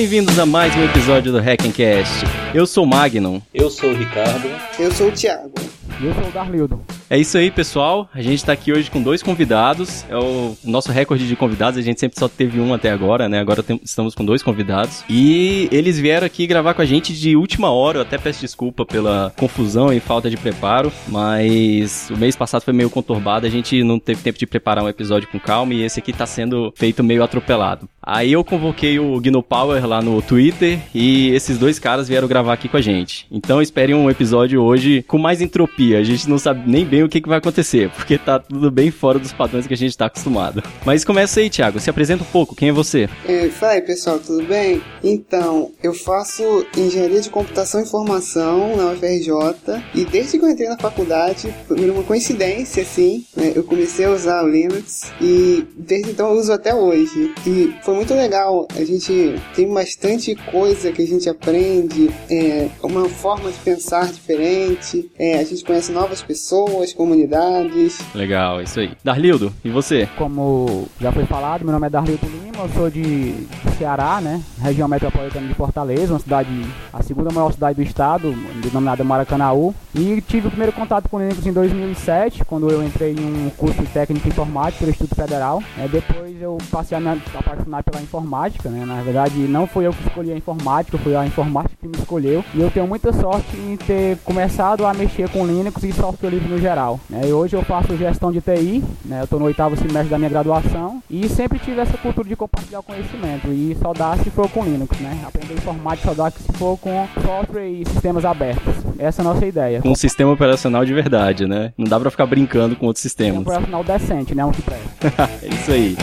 bem-vindos a mais um episódio do Hackencast. Eu sou o Magnum. Eu sou o Ricardo. Eu sou o Thiago. E eu sou o Darlildo. É isso aí, pessoal. A gente tá aqui hoje com dois convidados. É o nosso recorde de convidados. A gente sempre só teve um até agora, né? Agora tem, estamos com dois convidados. E eles vieram aqui gravar com a gente de última hora. Eu até peço desculpa pela confusão e falta de preparo. Mas o mês passado foi meio conturbado. A gente não teve tempo de preparar um episódio com calma. E esse aqui tá sendo feito meio atropelado. Aí eu convoquei o Gno Power lá no Twitter. E esses dois caras vieram gravar aqui com a gente. Então esperem um episódio hoje com mais entropia. A gente não sabe nem bem o que, que vai acontecer, porque tá tudo bem fora dos padrões que a gente tá acostumado. Mas começa aí, Thiago, se apresenta um pouco, quem é você? É, fala aí, pessoal, tudo bem? Então, eu faço engenharia de computação e informação na UFRJ e desde que eu entrei na faculdade, por uma coincidência, assim, né, eu comecei a usar o Linux e desde então eu uso até hoje. E foi muito legal, a gente tem bastante coisa que a gente aprende, é, uma forma de pensar diferente, é, a gente conhece novas pessoas, comunidades. Legal, isso aí. Darlildo, e você? Como já foi falado, meu nome é Darlildo Lima, eu sou de Ceará, né? Região metropolitana de Fortaleza, uma cidade, a segunda maior cidade do estado, denominada Maracanaú. E tive o primeiro contato com Linux em 2007, quando eu entrei em um curso de técnico informática pelo Instituto Federal. É, depois eu passei a me apaixonar pela informática, né? Na verdade, não foi eu que escolhi a informática, foi a informática que me escolheu. E eu tenho muita sorte em ter começado a mexer com Linux e software livre no geral. Né? E hoje eu faço gestão de TI, né? eu estou no oitavo semestre da minha graduação e sempre tive essa cultura de compartilhar conhecimento. E só dá se for com Linux, né? Aprender informática só dá se for com software e sistemas abertos. Essa é a nossa ideia. Com um sistema operacional de verdade, né? Não dá pra ficar brincando com outros sistemas. Um operacional decente, né? Um que presta. é isso aí.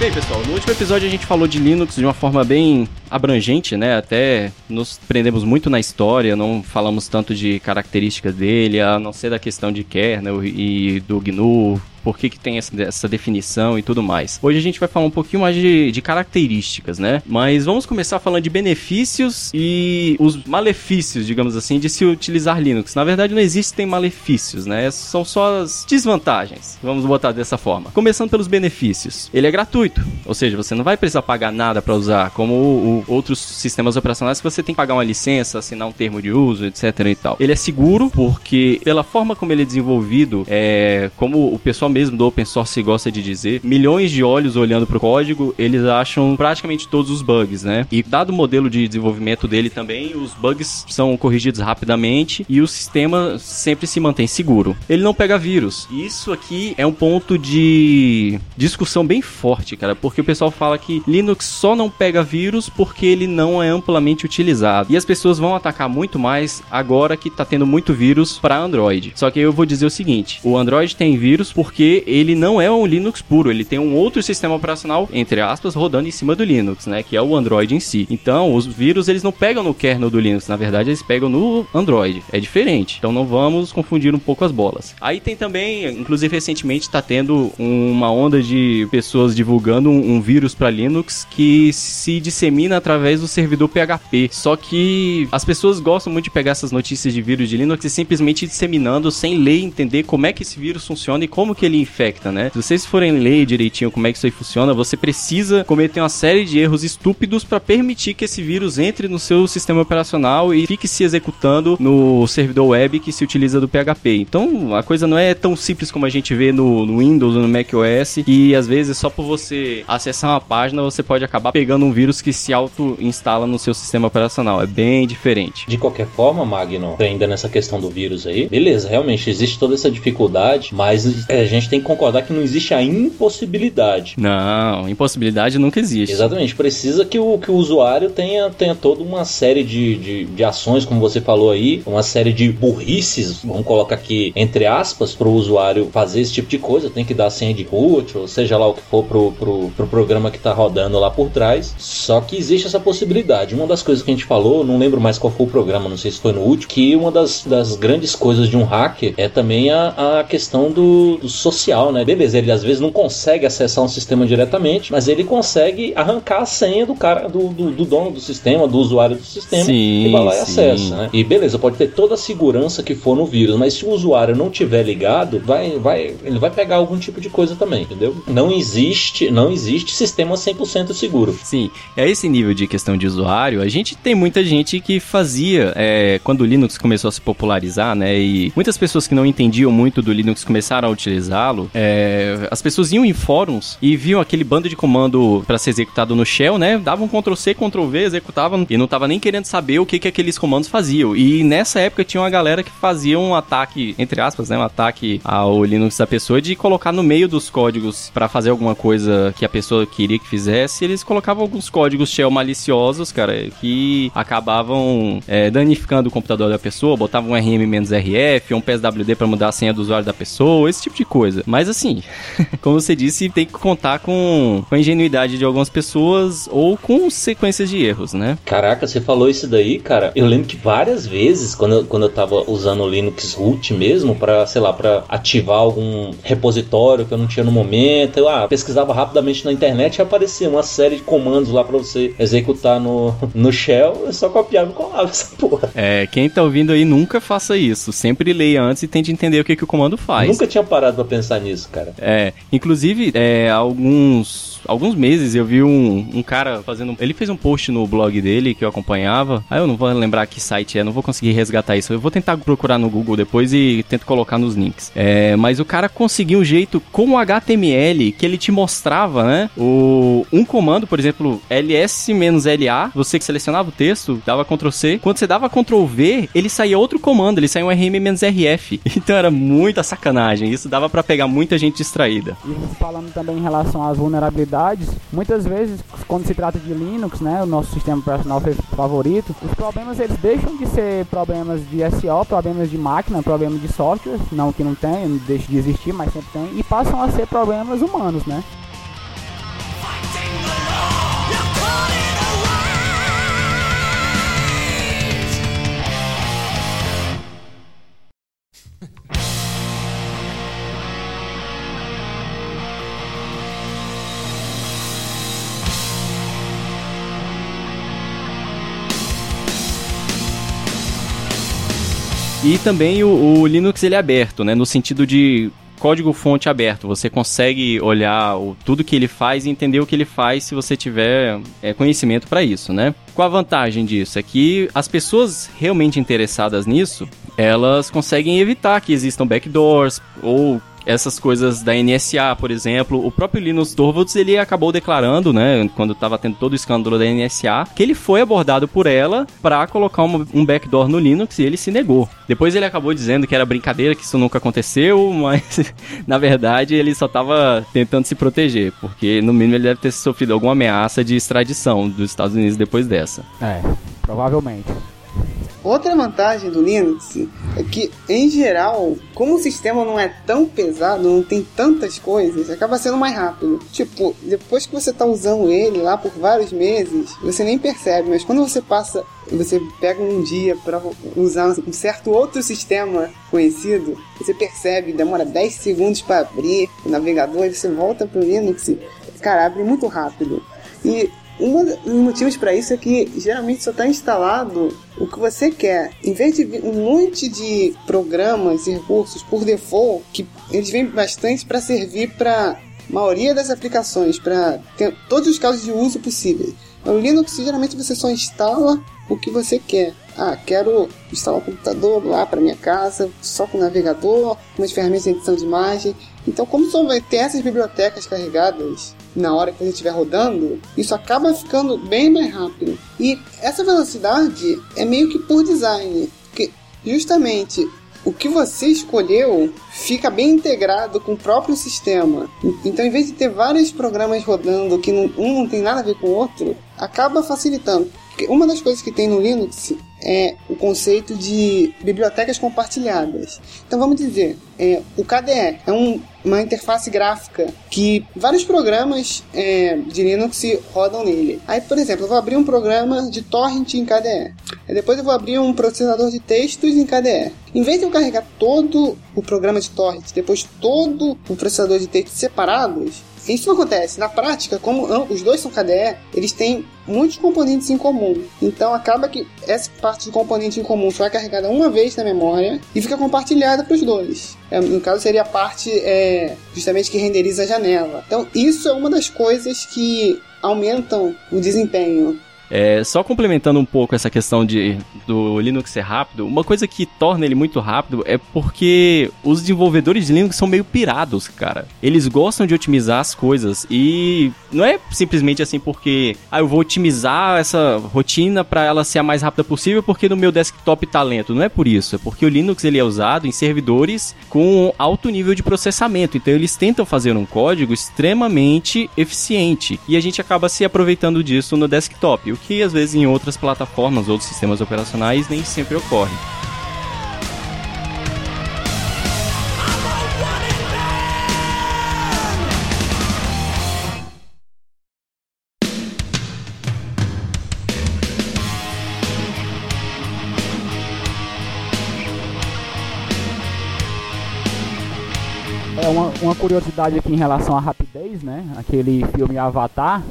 Bem, pessoal, no último episódio a gente falou de Linux de uma forma bem abrangente, né? Até nos prendemos muito na história, não falamos tanto de características dele, a não ser da questão de kernel e do GNU, por que, que tem essa, essa, definição e tudo mais. Hoje a gente vai falar um pouquinho mais de, de, características, né? Mas vamos começar falando de benefícios e os malefícios, digamos assim, de se utilizar Linux. Na verdade, não existem malefícios, né? São só as desvantagens. Vamos botar dessa forma. Começando pelos benefícios. Ele é gratuito, ou seja, você não vai precisar pagar nada para usar, como o, o, outros sistemas operacionais que você tem que pagar uma licença, assinar um termo de uso, etc e tal. Ele é seguro porque, pela forma como ele é desenvolvido, é, como o pessoal mesmo do open source gosta de dizer, milhões de olhos olhando para o código, eles acham praticamente todos os bugs, né? E dado o modelo de desenvolvimento dele também, os bugs são corrigidos rapidamente e o sistema sempre se mantém seguro. Ele não pega vírus. Isso aqui é um ponto de discussão bem forte, cara, porque o pessoal fala que Linux só não pega vírus porque ele não é amplamente utilizado. E as pessoas vão atacar muito mais agora que tá tendo muito vírus para Android. Só que eu vou dizer o seguinte: o Android tem vírus porque ele não é um Linux puro, ele tem um outro sistema operacional, entre aspas, rodando em cima do Linux, né, que é o Android em si. Então, os vírus eles não pegam no kernel do Linux, na verdade eles pegam no Android. É diferente. Então não vamos confundir um pouco as bolas. Aí tem também, inclusive recentemente está tendo uma onda de pessoas divulgando um, um vírus para Linux que se dissemina através do servidor PHP. Só que as pessoas gostam muito de pegar essas notícias de vírus de Linux e simplesmente disseminando sem ler entender como é que esse vírus funciona e como que ele infecta, né? Se vocês forem ler direitinho como é que isso aí funciona, você precisa cometer uma série de erros estúpidos para permitir que esse vírus entre no seu sistema operacional e fique se executando no servidor web que se utiliza do PHP. Então, a coisa não é tão simples como a gente vê no, no Windows ou no macOS, e às vezes só por você acessar uma página você pode acabar pegando um vírus que se auto-instala no seu sistema operacional. É bem diferente. De qualquer forma, Magno, ainda nessa questão do vírus aí, beleza, realmente existe toda essa dificuldade, mas é, a gente tem que concordar que não existe a impossibilidade. Não, impossibilidade nunca existe. Exatamente. Precisa que o, que o usuário tenha, tenha toda uma série de, de, de ações, como você falou aí, uma série de burrices, vamos colocar aqui entre aspas, para o usuário fazer esse tipo de coisa. Tem que dar senha de root, ou seja lá o que for pro, pro, pro programa que está rodando lá por trás. Só que existe essa possibilidade. Uma das coisas que a gente falou, não lembro mais qual foi o programa, não sei se foi no último, que uma das, das grandes coisas de um hacker é também a, a questão do, do social, né? Beleza, ele às vezes não consegue acessar um sistema diretamente, mas ele consegue arrancar a senha do cara, do, do, do dono do sistema, do usuário do sistema, sim, e vai lá e acessa, né? E beleza, pode ter toda a segurança que for no vírus, mas se o usuário não tiver ligado, vai, vai, ele vai pegar algum tipo de coisa também, entendeu? Não existe, não existe sistema 100% seguro. Sim, é esse nível de questão de usuário, a gente tem muita gente que fazia, é, quando o Linux começou a se popularizar, né, e muitas pessoas que não entendiam muito do Linux começaram a utilizá-lo, é, as pessoas iam em fóruns e viam aquele bando de comando para ser executado no shell, né, davam Ctrl C, Ctrl V, executavam e não tava nem querendo saber o que que aqueles comandos faziam. E nessa época tinha uma galera que fazia um ataque, entre aspas, né, um ataque ao Linux da pessoa de colocar no meio dos códigos para fazer alguma coisa que a pessoa queria que fizesse, eles colocavam alguns códigos shell maliciosos, cara, que acabavam é, danificando o computador da pessoa, botavam um RM-RF, um PSWD para mudar a senha do usuário da pessoa, esse tipo de coisa. Mas assim, como você disse, tem que contar com, com a ingenuidade de algumas pessoas ou com sequências de erros, né? Caraca, você falou isso daí, cara. Eu lembro que várias vezes, quando eu, quando eu tava usando o Linux root mesmo, para sei lá, para ativar algum repositório que eu não tinha no momento, eu ah, pesquisava rapidamente na internet e aparecia uma série de comandos lá para você executar no, no shell, eu só copiava e colava essa porra. É, quem tá ouvindo aí nunca faça isso. Sempre leia antes e tente entender o que, que o comando faz. Nunca tinha parado pra pensar nisso, cara. É, inclusive, é, alguns alguns meses eu vi um, um cara fazendo. Ele fez um post no blog dele que eu acompanhava. Aí eu não vou lembrar que site é, não vou conseguir resgatar isso. Eu vou tentar procurar no Google depois e tento colocar nos links. É, mas o cara conseguiu um jeito com o HTML que ele te mostrava, né? O, um comando, por exemplo, ls-la, você que selecionava o texto, dava Ctrl C. Quando você dava Ctrl V, ele saía outro comando, ele saía um rm-rf. Então era muita sacanagem. Isso dava para pegar muita gente distraída. E falando também em relação às vulnerabilidades muitas vezes quando se trata de Linux, né, o nosso sistema operacional favorito, os problemas eles deixam de ser problemas de SO, problemas de máquina, problemas de software, não que não tem, não deixe de existir, mas sempre tem, e passam a ser problemas humanos, né? E também o, o, Linux ele é aberto, né? No sentido de código fonte aberto. Você consegue olhar o, tudo que ele faz e entender o que ele faz se você tiver é, conhecimento para isso, né? Qual a vantagem disso? É que as pessoas realmente interessadas nisso, elas conseguem evitar que existam backdoors ou essas coisas da NSA, por exemplo. O próprio Linus Torvalds, ele acabou declarando, né, quando estava tendo todo o escândalo da NSA, que ele foi abordado por ela para colocar uma, um backdoor no Linux e ele se negou. Depois ele acabou dizendo que era brincadeira, que isso nunca aconteceu, mas na verdade ele só estava tentando se proteger, porque no mínimo ele deve ter sofrido alguma ameaça de extradição dos Estados Unidos depois dessa. É, provavelmente. Outra vantagem do Linux é que, em geral, como o sistema não é tão pesado, não tem tantas coisas, acaba sendo mais rápido. Tipo, depois que você está usando ele lá por vários meses, você nem percebe, mas quando você passa, você pega um dia para usar um certo outro sistema conhecido, você percebe, demora 10 segundos para abrir o navegador e você volta para o Linux, cara, abre muito rápido. E um dos motivos para isso é que geralmente só está instalado o que você quer. Em vez de um monte de programas e recursos por default, que eles vêm bastante para servir para maioria das aplicações, para todos os casos de uso possíveis. No Linux, geralmente você só instala o que você quer. Ah, quero instalar um computador lá para minha casa, só com navegador, com as ferramentas de edição de imagem. Então, como só vai ter essas bibliotecas carregadas na hora que ele estiver rodando, isso acaba ficando bem mais rápido. E essa velocidade é meio que por design, porque justamente o que você escolheu fica bem integrado com o próprio sistema. Então, em vez de ter vários programas rodando que um não tem nada a ver com o outro, acaba facilitando. Uma das coisas que tem no Linux é o conceito de bibliotecas compartilhadas. Então vamos dizer, é, o KDE é um, uma interface gráfica que vários programas é, de Linux rodam nele. Aí, por exemplo, eu vou abrir um programa de torrent em KDE. Aí depois eu vou abrir um processador de textos em KDE. Em vez de eu carregar todo o programa de torrent, depois todo o processador de textos separados, isso não acontece. Na prática, como os dois são KDE, eles têm muitos componentes em comum. Então acaba que essa parte do componente em comum só é carregada uma vez na memória e fica compartilhada para os dois. É, no caso seria a parte é, justamente que renderiza a janela. Então isso é uma das coisas que aumentam o desempenho é, só complementando um pouco essa questão de, do Linux ser rápido, uma coisa que torna ele muito rápido é porque os desenvolvedores de Linux são meio pirados, cara. Eles gostam de otimizar as coisas e não é simplesmente assim porque ah, eu vou otimizar essa rotina para ela ser a mais rápida possível porque no meu desktop tá lento. Não é por isso, é porque o Linux ele é usado em servidores com alto nível de processamento. Então eles tentam fazer um código extremamente eficiente e a gente acaba se aproveitando disso no desktop que às vezes em outras plataformas, outros sistemas operacionais nem sempre ocorre. É uma, uma curiosidade aqui em relação à rapidez, né? Aquele filme Avatar,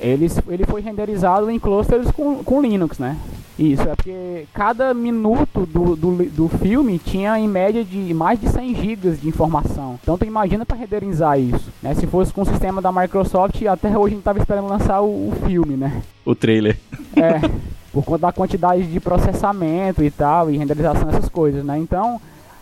ele, ele foi renderizado em clusters com, com Linux, né? Isso, é porque cada minuto do, do, do filme tinha em média de mais de 100 GB de informação. Então tu imagina para renderizar isso. Né? Se fosse com o sistema da Microsoft, até hoje a gente estava esperando lançar o, o filme, né? O trailer. É, por conta da quantidade de processamento e tal, e renderização, essas coisas, né? Então,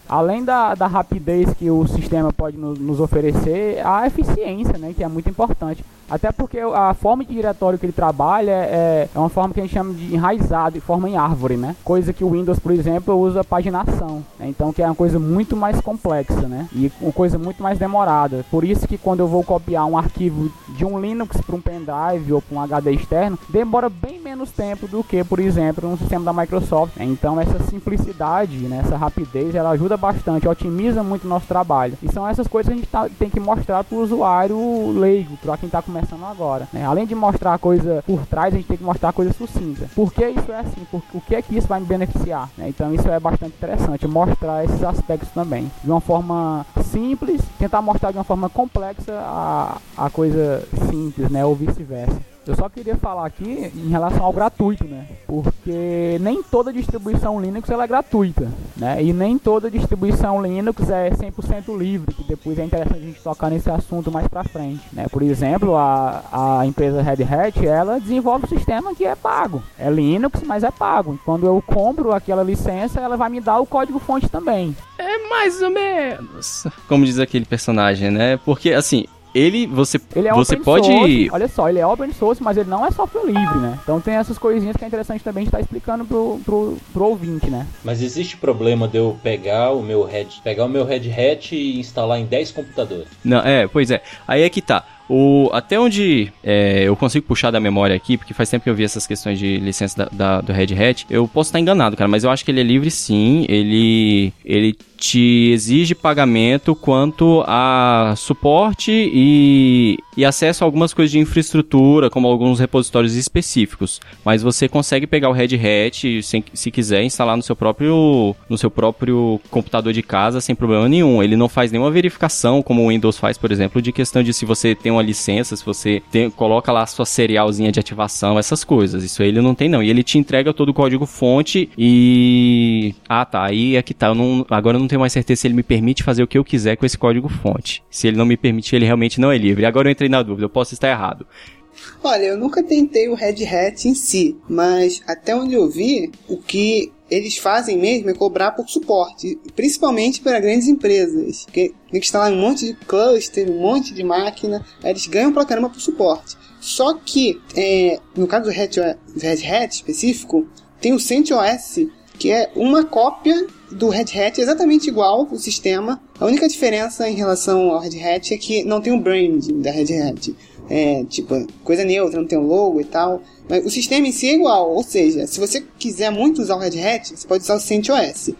além da, da rapidez que o sistema pode nos, nos oferecer, a eficiência, né? Que é muito importante. Até porque a forma de diretório que ele trabalha é, é uma forma que a gente chama de enraizado, de forma em árvore, né? Coisa que o Windows, por exemplo, usa paginação. Né? Então, que é uma coisa muito mais complexa, né? E uma coisa muito mais demorada. Por isso que quando eu vou copiar um arquivo de um Linux para um pendrive ou para um HD externo, demora bem menos tempo do que, por exemplo, no sistema da Microsoft. Né? Então, essa simplicidade, né? essa rapidez, ela ajuda bastante, otimiza muito o nosso trabalho. E são essas coisas que a gente tá, tem que mostrar para o usuário leigo, para quem está começando começando agora. Né? Além de mostrar a coisa por trás, a gente tem que mostrar a coisa sucinta. Por que isso é assim? Por, o que é que isso vai me beneficiar? Né? Então isso é bastante interessante, mostrar esses aspectos também. De uma forma simples, tentar mostrar de uma forma complexa a, a coisa simples, né? Ou vice-versa. Eu só queria falar aqui em relação ao gratuito, né? Porque nem toda distribuição Linux ela é gratuita, né? E nem toda distribuição Linux é 100% livre, que depois é interessante a gente tocar nesse assunto mais pra frente, né? Por exemplo, a, a empresa Red Hat, ela desenvolve um sistema que é pago. É Linux, mas é pago. Quando eu compro aquela licença, ela vai me dar o código fonte também. É mais ou menos. Como diz aquele personagem, né? Porque, assim, ele você ele é você pode source, olha só ele é open source mas ele não é software livre né? Então tem essas coisinhas que é interessante também estar explicando pro, pro, pro ouvinte né? Mas existe problema de eu pegar o meu Red pegar o meu Red Hat e instalar em 10 computadores. Não é pois é. Aí é que tá o, até onde é, eu consigo puxar da memória aqui, porque faz tempo que eu vi essas questões de licença da, da, do Red Hat, eu posso estar enganado, cara, mas eu acho que ele é livre sim. Ele, ele te exige pagamento quanto a suporte e, e acesso a algumas coisas de infraestrutura, como alguns repositórios específicos. Mas você consegue pegar o Red Hat, sem, se quiser, instalar no seu próprio no seu próprio computador de casa sem problema nenhum. Ele não faz nenhuma verificação, como o Windows faz, por exemplo, de questão de se você tem uma licença, se você tem, coloca lá a sua serialzinha de ativação, essas coisas. Isso aí ele não tem não. E ele te entrega todo o código fonte e ah, tá, aí é que tá. Eu não, agora eu não tenho mais certeza se ele me permite fazer o que eu quiser com esse código fonte. Se ele não me permitir, ele realmente não é livre. Agora eu entrei na dúvida, eu posso estar errado. Olha, eu nunca tentei o Red Hat em si, mas até onde eu vi, o que eles fazem mesmo é cobrar por suporte, principalmente para grandes empresas, que tem que instalar um monte de cluster, um monte de máquina, eles ganham pra caramba por suporte. Só que, é, no caso do Red, Red Hat específico, tem o CentOS, que é uma cópia do Red Hat exatamente igual o sistema. A única diferença em relação ao Red Hat é que não tem o brand da Red Hat. É, tipo, coisa neutra, não tem um logo e tal. Mas o sistema em si é igual, ou seja, se você quiser muito usar o Red Hat, você pode usar o CentOS.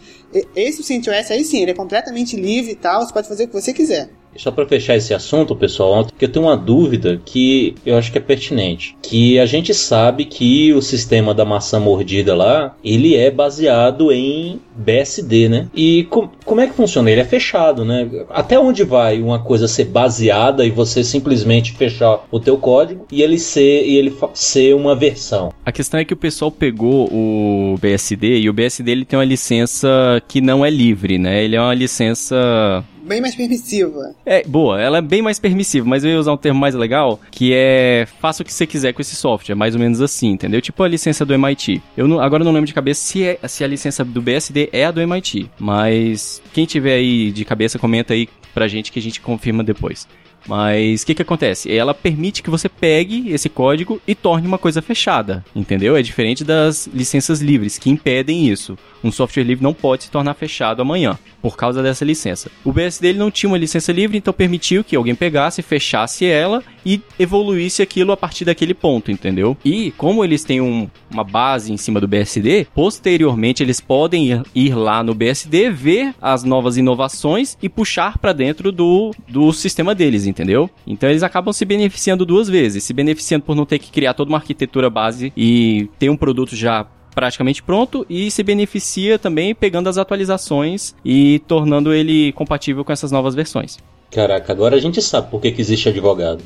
Esse CentOS aí sim, ele é completamente livre e tal, você pode fazer o que você quiser. Só para fechar esse assunto, pessoal, porque eu tenho uma dúvida que eu acho que é pertinente, que a gente sabe que o sistema da maçã mordida lá, ele é baseado em BSD, né? E com, como é que funciona? Ele é fechado, né? Até onde vai uma coisa ser baseada e você simplesmente fechar o teu código e ele ser e ele ser uma versão? A questão é que o pessoal pegou o BSD e o BSD ele tem uma licença que não é livre, né? Ele é uma licença bem mais permissiva. É, boa, ela é bem mais permissiva, mas eu ia usar um termo mais legal, que é faça o que você quiser com esse software, mais ou menos assim, entendeu? Tipo a licença do MIT. Eu não, agora não lembro de cabeça se, é, se a licença do BSD é a do MIT, mas quem tiver aí de cabeça, comenta aí pra gente que a gente confirma depois. Mas o que, que acontece? Ela permite que você pegue esse código e torne uma coisa fechada, entendeu? É diferente das licenças livres, que impedem isso. Um software livre não pode se tornar fechado amanhã, por causa dessa licença. O BSD ele não tinha uma licença livre, então permitiu que alguém pegasse, fechasse ela e evoluísse aquilo a partir daquele ponto, entendeu? E como eles têm um, uma base em cima do BSD, posteriormente eles podem ir, ir lá no BSD, ver as novas inovações e puxar para dentro do, do sistema deles, entendeu? Então eles acabam se beneficiando duas vezes, se beneficiando por não ter que criar toda uma arquitetura base e ter um produto já praticamente pronto e se beneficia também pegando as atualizações e tornando ele compatível com essas novas versões. Caraca, agora a gente sabe por que, que existe advogado.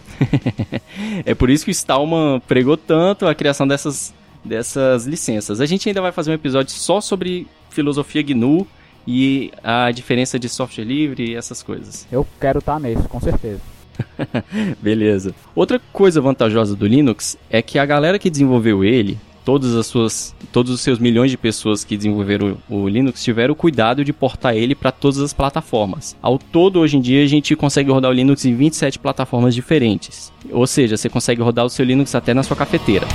é por isso que o Stallman pregou tanto a criação dessas, dessas licenças. A gente ainda vai fazer um episódio só sobre filosofia GNU e a diferença de software livre e essas coisas. Eu quero estar tá nesse, com certeza. Beleza. Outra coisa vantajosa do Linux é que a galera que desenvolveu ele, todas as suas, todos os seus milhões de pessoas que desenvolveram o, Linux tiveram o cuidado de portar ele para todas as plataformas. Ao todo, hoje em dia, a gente consegue rodar o Linux em 27 plataformas diferentes. Ou seja, você consegue rodar o seu Linux até na sua cafeteira.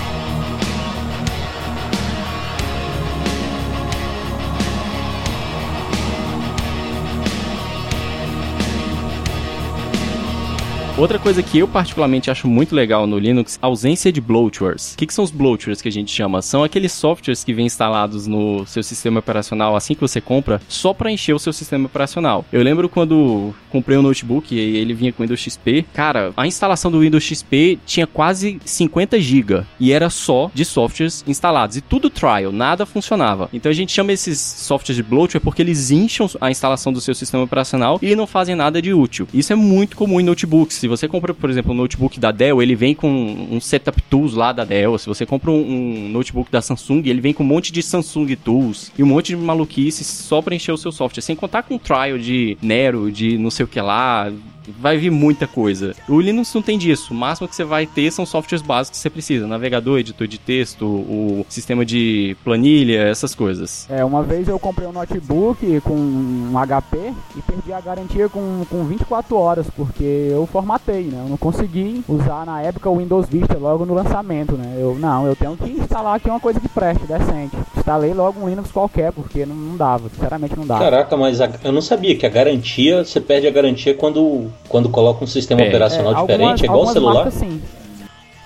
Outra coisa que eu particularmente acho muito legal no Linux, ausência de bloatwares. O que, que, são os bloatwares que a gente chama? São aqueles softwares que vêm instalados no seu sistema operacional assim que você compra, só para encher o seu sistema operacional. Eu lembro quando comprei um notebook e ele vinha com Windows XP. Cara, a instalação do Windows XP tinha quase 50 GB e era só de softwares instalados e tudo trial, nada funcionava. Então a gente chama esses softwares de bloatware porque eles incham a instalação do seu sistema operacional e não fazem nada de útil. Isso é muito comum em notebooks se você compra, por exemplo, um notebook da Dell, ele vem com um setup tools lá da Dell. Se você compra um, um notebook da Samsung, ele vem com um monte de Samsung tools e um monte de maluquice só para encher o seu software. Sem contar com trial de Nero, de não sei o que lá, vai vir muita coisa. O Linux não tem disso. O máximo que você vai ter são softwares básicos que você precisa: navegador, editor de texto, o sistema de planilha, essas coisas. É, uma vez eu comprei um notebook com um HP e perdi a garantia com, com 24 horas, porque eu formatei, né? Eu não consegui usar na época o Windows Vista logo no lançamento, né? Eu, não, eu tenho que instalar aqui uma coisa que preste, decente. Instalei logo um Linux qualquer, porque não, não dava, sinceramente não dava. Caraca, mas a, eu não sabia que a garantia, você perde a garantia quando quando coloca um sistema é. operacional é, diferente, é igual o celular. Marcas, sim.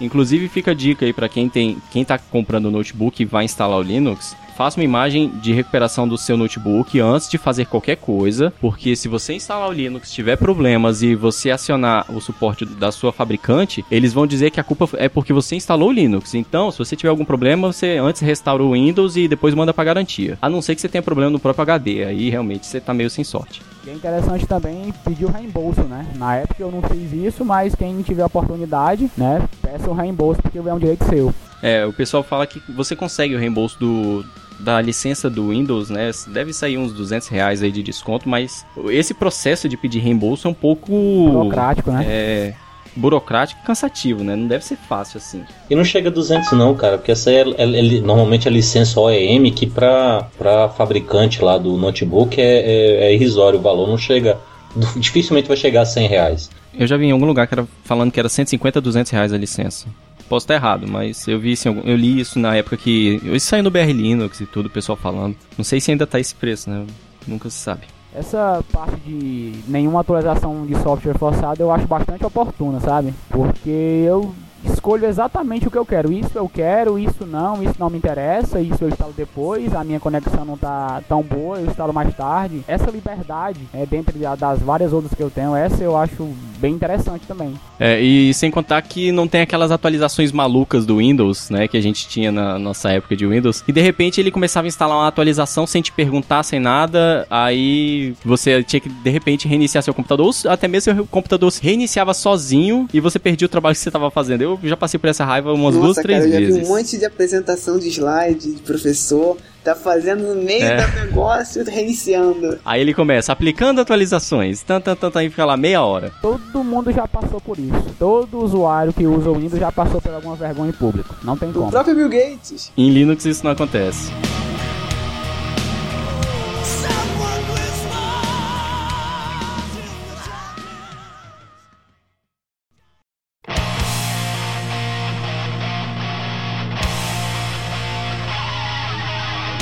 Inclusive fica a dica aí para quem tem, quem tá comprando o notebook e vai instalar o Linux, faça uma imagem de recuperação do seu notebook antes de fazer qualquer coisa, porque se você instalar o Linux, tiver problemas e você acionar o suporte da sua fabricante, eles vão dizer que a culpa é porque você instalou o Linux. Então, se você tiver algum problema, você antes restaura o Windows e depois manda para garantia. A não ser que você tenha problema no próprio HD, aí realmente você tá meio sem sorte. E é interessante também pedir o reembolso, né? Na época eu não fiz isso, mas quem tiver a oportunidade, né, peça o reembolso porque é um direito seu. É, o pessoal fala que você consegue o reembolso do, da licença do Windows, né? Deve sair uns 200 reais aí de desconto, mas esse processo de pedir reembolso é um pouco... Burocrático, né? É burocrático e cansativo, né? Não deve ser fácil assim. E não chega a 200 não, cara, porque essa é, é, é normalmente a licença OEM que para para fabricante lá do notebook é, é, é, irrisório o valor, não chega, dificilmente vai chegar a 100 reais. Eu já vi em algum lugar que era falando que era 150, 200 reais a licença. Posso estar errado, mas eu vi assim, eu li isso na época que. Isso saiu no BR Linux e tudo, o pessoal falando. Não sei se ainda tá esse preço, né? Nunca se sabe. Essa parte de nenhuma atualização de software forçado eu acho bastante oportuna, sabe? Porque eu escolho exatamente o que eu quero. Isso eu quero, isso não, isso não me interessa, isso eu instalo depois, a minha conexão não tá tão boa, eu instalo mais tarde. Essa liberdade, é, dentre das várias outras que eu tenho, essa eu acho bem interessante também. É, e sem contar que não tem aquelas atualizações malucas do Windows, né, que a gente tinha na nossa época de Windows, e de repente ele começava a instalar uma atualização sem te perguntar, sem nada, aí você tinha que de repente reiniciar seu computador, ou até mesmo seu computador se reiniciava sozinho e você perdia o trabalho que você estava fazendo. Eu já passei por essa raiva umas Nossa, duas, três cara, eu já vezes. vi um monte de apresentação de slide de professor, tá fazendo no meio É. do negócio, reiniciando. Aí ele começa aplicando atualizações, tan, tan, tan, tan, e fica lá meia hora. Todo mundo já passou por isso. Todo usuário que usa o Windows já passou por alguma vergonha em público. Não tem O como. próprio Bill Gates. Em Linux isso não acontece.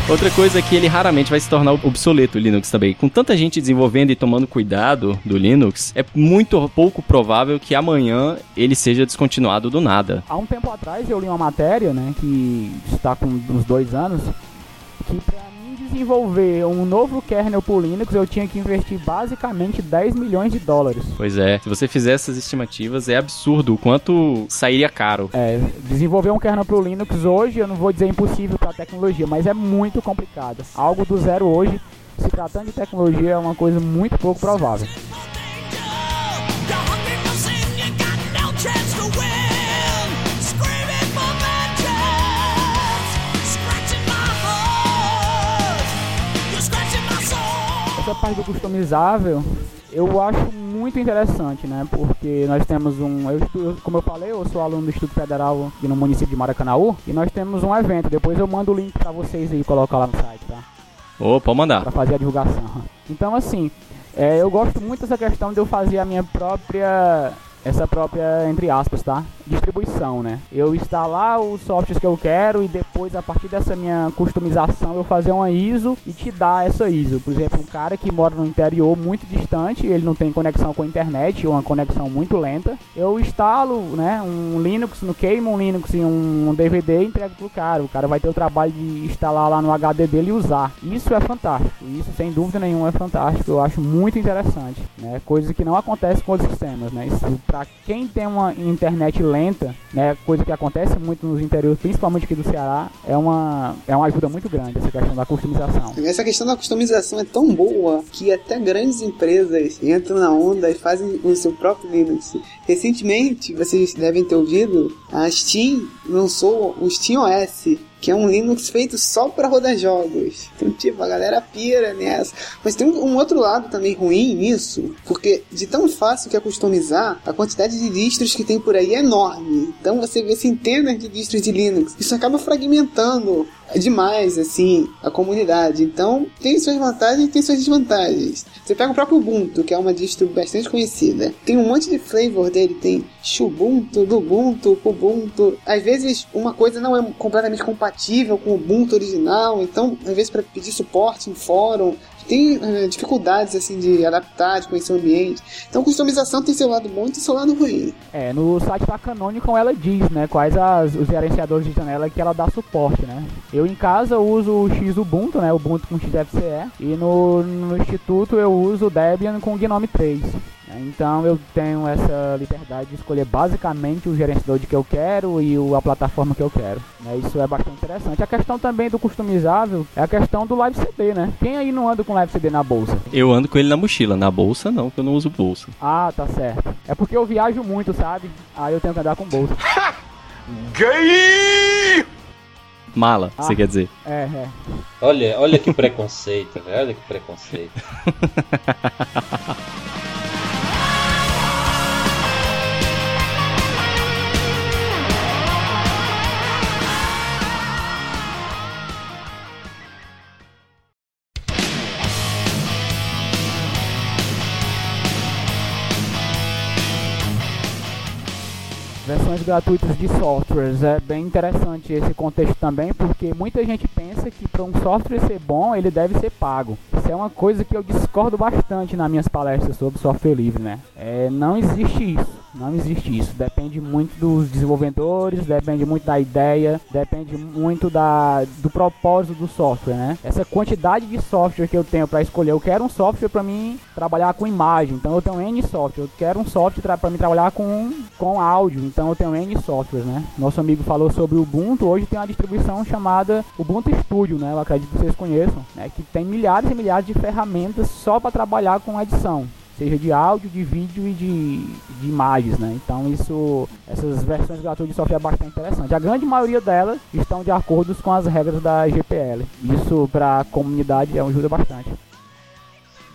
Outra coisa é que ele raramente vai se tornar obsoleto o Linux também. Com tanta gente desenvolvendo e tomando cuidado do Linux, é muito pouco provável que amanhã ele seja descontinuado do nada. Há um tempo atrás eu li uma matéria, né, que está com uns dois anos, que mim desenvolver um novo kernel pro Linux eu tinha que investir basicamente 10 milhões de dólares. Pois é, se você fizer essas estimativas, é absurdo o quanto sairia caro. É, desenvolver um kernel pro Linux hoje, eu não vou dizer impossível para tecnologia, mas é muito complicado. Algo do zero hoje, se tratando de tecnologia, é uma coisa muito pouco provável. Essa parte do customizável eu acho muito interessante, né? Porque nós temos um. Eu, estu- eu- como eu falei, eu sou aluno do Instituto Federal no município de Maracanaú e nós temos um evento. Depois eu mando o link pra vocês aí colocar lá no site, tá? Ô, pode mandar. Pra fazer a divulgação. Então, assim, é, eu gosto muito dessa questão de eu fazer a minha própria. Essa própria, entre aspas, tá? Distribuição, né? Eu instalar os softwares que eu quero e depois, a partir dessa minha customização, eu fazer uma ISO e te dar essa ISO. Por exemplo, um cara que mora no interior muito distante, ele não tem conexão com a internet ou uma conexão muito lenta, eu instalo, né, um Linux no queimo um Linux em um DVD e entrego pro cara. O cara vai ter o trabalho de instalar lá no HD dele e usar. Isso é fantástico. Isso, sem dúvida nenhuma, é fantástico. Eu acho muito interessante, né? Coisa que não acontece com outros sistemas, né? Isso, pra quem tem uma internet lenta, né, coisa que acontece muito nos interiores, principalmente aqui do Ceará, é uma é uma ajuda muito grande essa questão da customização. Essa questão da customização é tão boa que até grandes empresas entram na onda e fazem o seu próprio Linux. Recentemente, vocês devem ter ouvido, a Steam lançou o Steam OS, que é um Linux feito só para rodar jogos. Então, tipo, a galera pira nessa. Mas tem um, um outro lado também ruim nisso, porque de tão fácil que é customizar, a quantidade de distros que tem por aí é enorme. Então você vê centenas de distros de Linux. Isso acaba fragmentando demais, assim, a comunidade. Então, tem suas vantagens e tem suas desvantagens. Você pega o próprio Ubuntu, que é uma distro bastante conhecida. Tem um monte de flavor dele, tem Xubuntu, Lubuntu, Ubuntu. Às vezes, uma coisa não é completamente compatível com o Ubuntu original, então, às vezes, para pedir suporte em fórum, tem eh, dificuldades, assim, de adaptar, de conhecer o ambiente. Então, customização tem seu lado bom e seu lado ruim. É, no site da Canonical ela diz, né, quais as, os gerenciadores de janela que ela dá suporte, né. Eu em casa uso o X Ubuntu, né, Ubuntu com XFCE, e no, no instituto eu uso o Debian com Gnome 3. Né. Então eu tenho essa liberdade de escolher basicamente o gerenciador de que eu quero e o- a plataforma que eu quero. né. Isso é bastante interessante. A questão também do customizável é a questão do Live CD, né? Quem aí não anda com Live CD na bolsa? Eu ando com ele na mochila, na bolsa não, que eu não uso bolsa. Ah, tá certo. É porque eu viajo muito, sabe? Aí eu tenho que andar com bolsa. Mala, Ah. você quer dizer. É, é. Olha, olha que preconceito, velho. Olha que preconceito. versões gratuitas de softwares. É bem interessante esse contexto também, porque muita gente pensa que para um software ser bom, ele deve ser pago. Isso é uma coisa que eu discordo bastante nas minhas palestras sobre software livre, né? É, não existe isso. Não existe isso. Depende muito dos desenvolvedores, depende muito da ideia, depende muito da, do propósito do software, né? Essa quantidade de software que eu tenho para escolher, eu quero um software para mim trabalhar com imagem, então eu tenho N software. Eu quero um software para mim trabalhar com, com áudio, então eu tenho N softwares, né? Nosso amigo falou sobre o Ubuntu, hoje tem uma distribuição chamada Ubuntu Studio, né? Eu acredito que vocês conheçam, né? Que tem milhares e milhares de ferramentas só para trabalhar com edição seja de áudio, de vídeo e de, de imagens, né? Então isso, essas versões gratuitas de software é bastante interessante. A grande maioria delas estão de acordo com as regras da GPL. Isso para a comunidade ajuda bastante.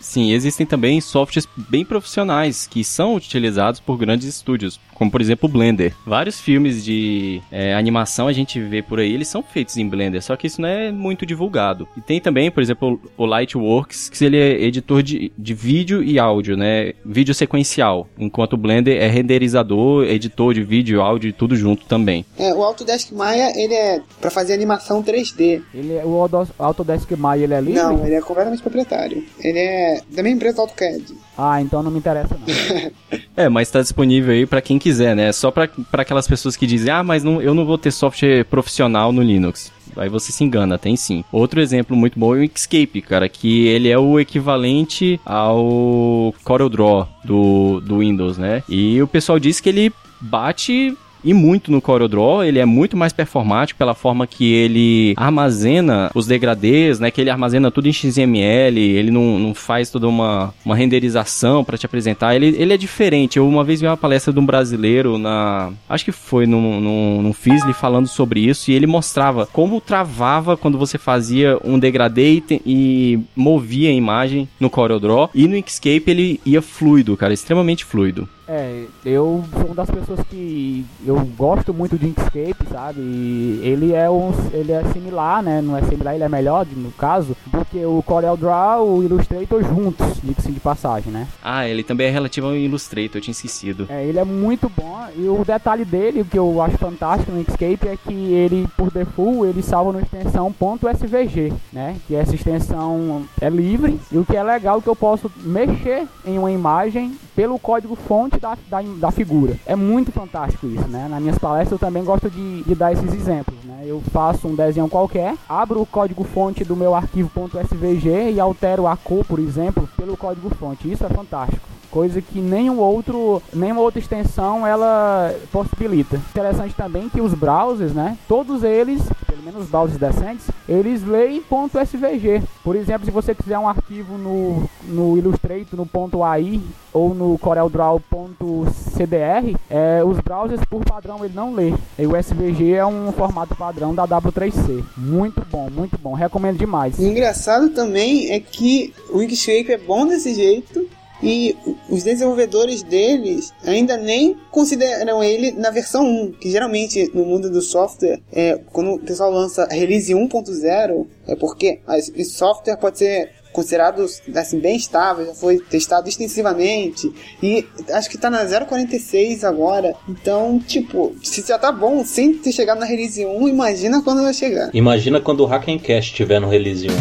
Sim, existem também softwares bem profissionais que são utilizados por grandes estúdios, como por exemplo o Blender. Vários filmes de é, animação a gente vê por aí, eles são feitos em Blender, só que isso não é muito divulgado. E tem também, por exemplo, o Lightworks, que ele é editor de, de vídeo e áudio, né? Vídeo sequencial, enquanto o Blender é renderizador, editor de vídeo, áudio e tudo junto também. É, o Autodesk Maya, ele é para fazer animação 3D. Ele é, o Autodesk Maya, ele é livre? Não, ele é completamente proprietário. Ele é da mesma empresa AutoCAD. Ah, então não me interessa não. é, mas está disponível aí para quem quiser, né? Só para aquelas pessoas que dizem, ah, mas não, eu não vou ter software profissional no Linux. Aí você se engana, tem sim. Outro exemplo muito bom é o Inkscape, cara, que ele é o equivalente ao CorelDRAW do, do Windows, né? E o pessoal diz que ele bate e muito no CorelDRAW, ele é muito mais performático pela forma que ele armazena os degradês, né, que ele armazena tudo em XML, ele não, não faz toda uma, uma renderização para te apresentar, ele, ele é diferente. Eu uma vez vi uma palestra de um brasileiro na, acho que foi no, no, no Fizzly falando sobre isso e ele mostrava como travava quando você fazia um degradê e, e movia a imagem no CorelDRAW e no Inkscape ele ia fluido, cara, extremamente fluido. É, eu sou uma das pessoas que eu gosto muito de Inkscape, sabe? E ele é um, ele é similar, né? Não é similar, ele é melhor no caso do que o CorelDRAW, o Illustrator juntos, diga-se de passagem, né? Ah, ele também é relativo ao Illustrator, eu tinha esquecido. É, ele é muito bom e o detalhe dele, o que eu acho fantástico no Inkscape é que ele, por default, ele salva na extensão .svg, né? Que essa extensão é livre e o que é legal é que eu posso mexer em uma imagem pelo código fonte da, da, da, figura. É muito fantástico isso, né? Nas minhas palestras eu também gosto de, de, dar esses exemplos, né? Eu faço um desenho qualquer, abro o código fonte do meu arquivo .svg e altero a cor, por exemplo, pelo código fonte. Isso é fantástico coisa que nenhum outro, nenhuma outra extensão ela possibilita. Interessante também que os browsers, né, todos eles, pelo menos os browsers decentes, eles leem .svg. Por exemplo, se você quiser um arquivo no, no Illustrator, no .ai ou no CorelDRAW.cdr, é, os browsers por padrão ele não lê. E o SVG é um formato padrão da W3C. Muito bom, muito bom. Recomendo demais. O engraçado também é que o Inkscape é bom desse jeito e os desenvolvedores deles ainda nem consideram ele na versão 1, que geralmente no mundo do software, é, quando o pessoal lança release 1.0, é porque esse software pode ser considerado assim, bem estável, já foi testado extensivamente e acho que tá na 0.46 agora. Então, tipo, se já tá bom sem ter chegado na release 1, imagina quando vai chegar. Imagina quando o Hackencast estiver no release 1.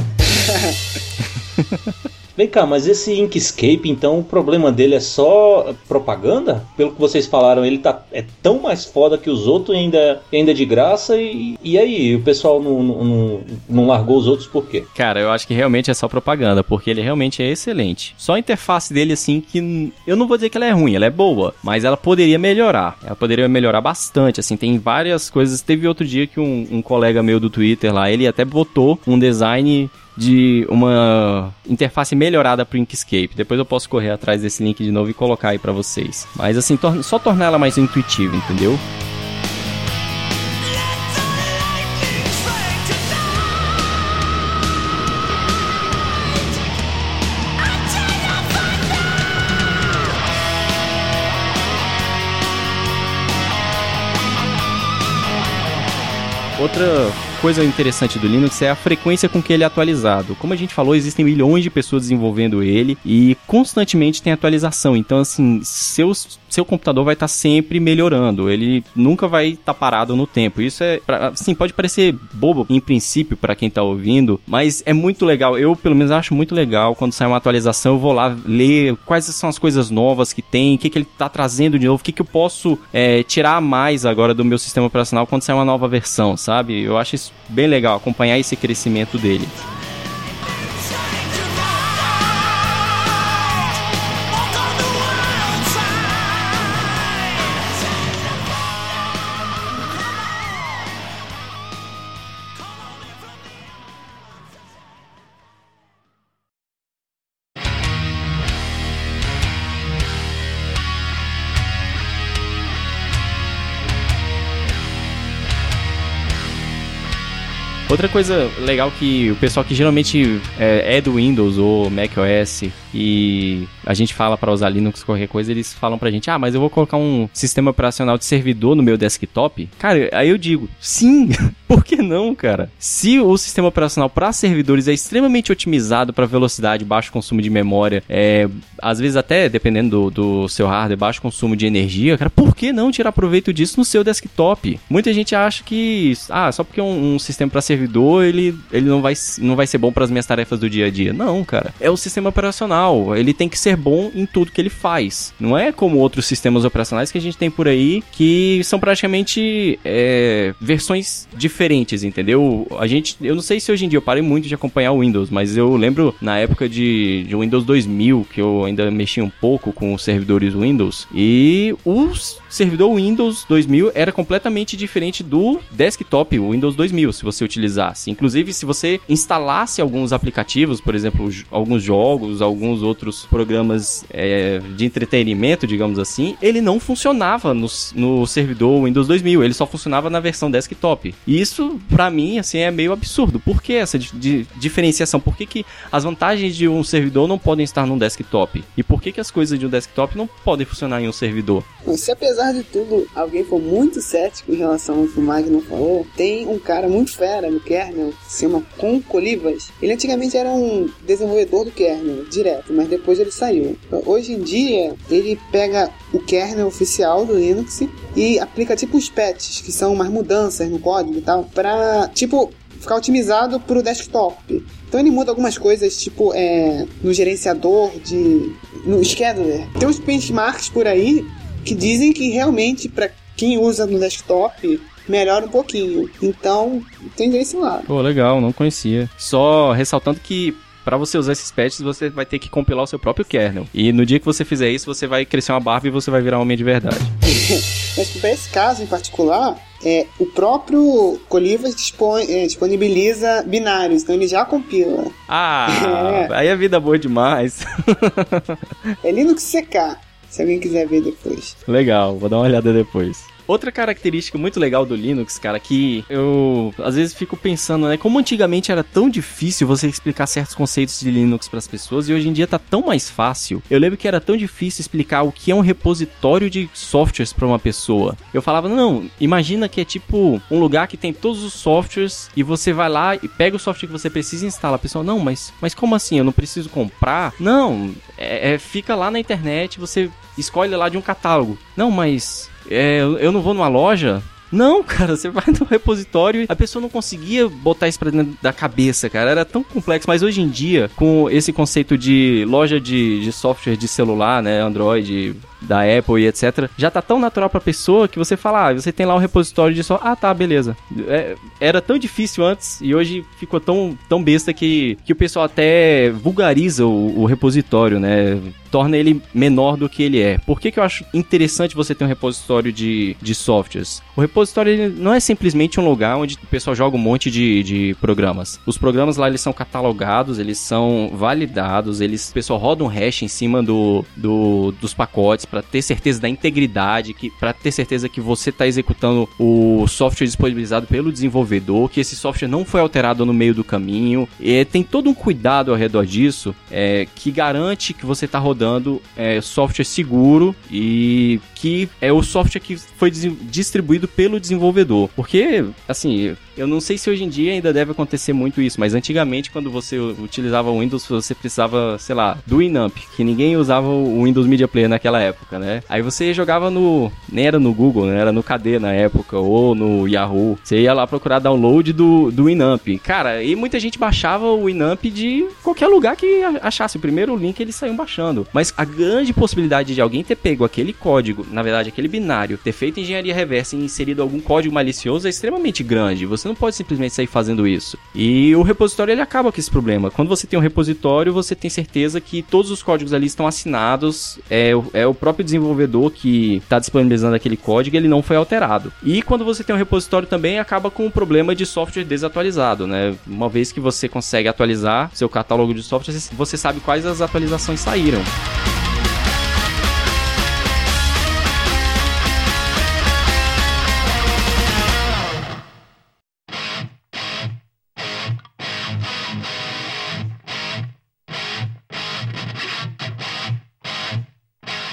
Vem cá, mas esse Inkscape, então, o problema dele é só propaganda? Pelo que vocês falaram, ele tá, é tão mais foda que os outros ainda, ainda de graça. E, e aí, o pessoal não, não, não largou os outros por quê? Cara, eu acho que realmente é só propaganda, porque ele realmente é excelente. Só a interface dele, assim, que eu não vou dizer que ela é ruim, ela é boa, mas ela poderia melhorar. Ela poderia melhorar bastante, assim, tem várias coisas. Teve outro dia que um, um colega meu do Twitter lá, ele até botou um design de uma interface melhorada para o Inkscape. Depois eu posso correr atrás desse link de novo e colocar aí para vocês. Mas assim, tor só tornar ela mais intuitiva, entendeu? Outra coisa interessante do Linux é a frequência com que ele é atualizado. Como a gente falou, existem milhões de pessoas desenvolvendo ele e constantemente tem atualização. Então, assim, seu computador vai estar sempre melhorando. Ele nunca vai estar parado no tempo. Isso é, assim, pode parecer bobo em princípio para quem tá ouvindo, mas é muito legal. Eu, pelo menos, acho muito legal quando sai uma atualização, eu vou lá ler quais são as coisas novas que tem, o que, que ele tá trazendo de novo, o que, que eu posso é, tirar mais agora do meu sistema operacional quando sai uma nova versão, sabe? Eu acho isso bem legal, acompanhar esse crescimento dele. Outra coisa legal que o pessoal que geralmente é, é do Windows ou Mac OS e a gente fala para usar Linux qualquer coisa, eles falam pra gente: "Ah, mas eu vou colocar um sistema operacional de servidor no meu desktop?". Cara, aí eu digo: "Sim, por que não, cara? Se o sistema operacional para servidores é extremamente otimizado para velocidade, baixo consumo de memória, é, às vezes até dependendo do, do seu hardware, baixo consumo de energia, cara, por que não tirar proveito disso no seu desktop? Muita gente acha que, ah, só porque um, um sistema para servidor ele, ele não, vai, não vai ser bom para as minhas tarefas do dia a dia. Não, cara. É o sistema operacional. Ele tem que ser bom em tudo que ele faz. Não é como outros sistemas operacionais que a gente tem por aí que são praticamente é, versões diferentes, entendeu? A gente, eu não sei se hoje em dia eu parei muito de acompanhar o Windows, mas eu lembro na época de, de Windows 2000 que eu ainda mexia um pouco com os servidores Windows e o servidor Windows 2000 era completamente diferente do desktop Windows 2000, se você utilizasse. Inclusive, se você instalasse alguns aplicativos, por exemplo, alguns jogos, alguns outros programas é, de entretenimento, digamos assim, ele não funcionava no, no servidor Windows 2000, ele só funcionava na versão desktop. E isso, pra mim, assim, é meio absurdo. Por que essa di- di- diferenciação? Por que, que as vantagens de um servidor não podem estar num desktop? E por que, que as coisas de um desktop não podem funcionar em um servidor? Se apesar de tudo alguém for muito cético em relação ao que o Magno falou, tem um cara muito fera no kernel que se chama Con Colivas. Ele antigamente era um desenvolvedor do kernel, direto, mas depois ele saiu. Hoje em dia, ele pega o kernel oficial do Linux e aplica tipo os patches, que são umas mudanças no código e tal, pra tipo ficar otimizado pro desktop. Então ele muda algumas coisas, tipo é, no gerenciador de. no scheduler. Tem uns benchmarks por aí que dizem que realmente para quem usa no desktop melhora um pouquinho. Então tem desse lado. Pô, legal, não conhecia. Só ressaltando que Pra você usar esses patches, você vai ter que compilar o seu próprio kernel. E no dia que você fizer isso, você vai crescer uma barba e você vai virar um homem de verdade. Mas para esse caso em particular, é, o próprio Colivas é, disponibiliza binários, então ele já compila. Ah, É. aí a vida é boa demais. É Linux CK, se alguém quiser ver depois. legal, vou dar uma olhada depois. Outra característica muito legal do Linux, cara, que eu às vezes fico pensando, né, como antigamente era tão difícil você explicar certos conceitos de Linux para as pessoas e hoje em dia tá tão mais fácil. Eu lembro que era tão difícil explicar o que é um repositório de softwares para uma pessoa. Eu falava, não, imagina que é tipo um lugar que tem todos os softwares e você vai lá e pega o software que você precisa e instala. A pessoa, não, mas, mas como assim? Eu não preciso comprar? Não, é, é- fica lá na internet, você escolhe lá de um catálogo. Não, mas é, eu não vou numa loja? Não, cara, você vai no repositório e a pessoa não conseguia botar isso pra dentro da cabeça, cara. Era tão complexo. Mas hoje em dia, com esse conceito de loja de, de software de celular, né, Android, da Apple e etc., já tá tão natural pra pessoa que você fala, ah, você tem lá um repositório de só, ah, tá, beleza. É, era tão difícil antes e hoje ficou tão, tão besta que, que o pessoal até vulgariza o, o repositório, né? Torna ele menor do que ele é. Por que, que eu acho interessante você ter um repositório de, de softwares? O repositório não é simplesmente um lugar onde o pessoal joga um monte de, de programas. Os programas lá eles são catalogados, eles são validados, eles o pessoal roda um hash em cima do, do- dos pacotes para ter certeza da integridade, que para ter certeza que você está executando o software disponibilizado pelo desenvolvedor, que esse software não foi alterado no meio do caminho. E tem todo um cuidado ao redor disso é, que garante que você está rodando é, software seguro e que é o software que foi distribuído pelo desenvolvedor. Porque, assim, Eu não sei se hoje em dia ainda deve acontecer muito isso, mas antigamente quando você utilizava o Windows, você precisava, sei lá, do Winamp, que ninguém usava o Windows Media Player naquela época, né? Aí você jogava no, nem era no Google, né? Era no KD na época ou no Yahoo. Você ia lá procurar download do do Winamp. Cara, e muita gente baixava o Winamp de qualquer lugar que achasse o primeiro link, eles saíam baixando. Mas a grande possibilidade de alguém ter pego aquele código, na verdade, aquele binário, ter feito engenharia reversa e inserido algum código malicioso é extremamente grande. Você não pode simplesmente sair fazendo isso. E o repositório ele acaba com esse problema. Quando você tem um repositório, você tem certeza que todos os códigos ali estão assinados, é, é o próprio desenvolvedor que está disponibilizando aquele código, ele não foi alterado. E quando você tem um repositório também, acaba com o problema de software desatualizado, né? Uma vez que você consegue atualizar seu catálogo de software, você sabe quais as atualizações saíram.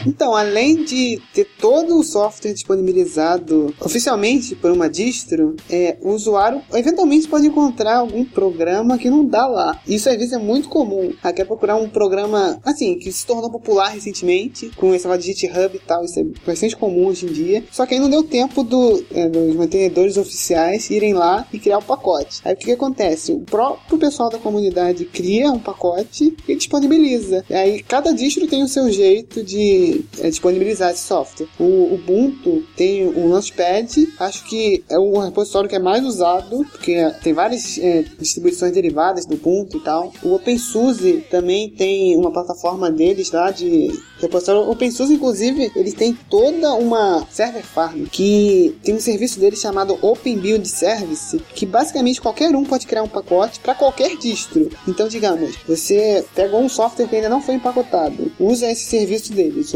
Então, além de ter todo o software disponibilizado oficialmente por uma distro, é, o usuário eventualmente pode encontrar algum programa que não dá lá. Isso às vezes é muito comum. Ah, quer procurar um programa, assim, que se tornou popular recentemente, com esse de GitHub e tal, isso é bastante comum hoje em dia. Só que aí não deu tempo do, é, dos mantenedores oficiais irem lá e criar o pacote. Aí o que, que acontece? O próprio pessoal da comunidade cria um pacote e disponibiliza. E aí cada distro tem o seu jeito de é, disponibilizar esse software. O Ubuntu tem o Launchpad, acho que é o repositório que é mais usado, porque tem várias é, distribuições derivadas do Ubuntu e tal. O OpenSUSE também tem uma plataforma deles lá de repositório. O OpenSUSE, inclusive, ele tem toda uma server farm que tem um serviço dele chamado Open Build Service, que basicamente qualquer um pode criar um pacote para qualquer distro. Então, digamos, você pegou um software que ainda não foi empacotado, usa esse serviço deles,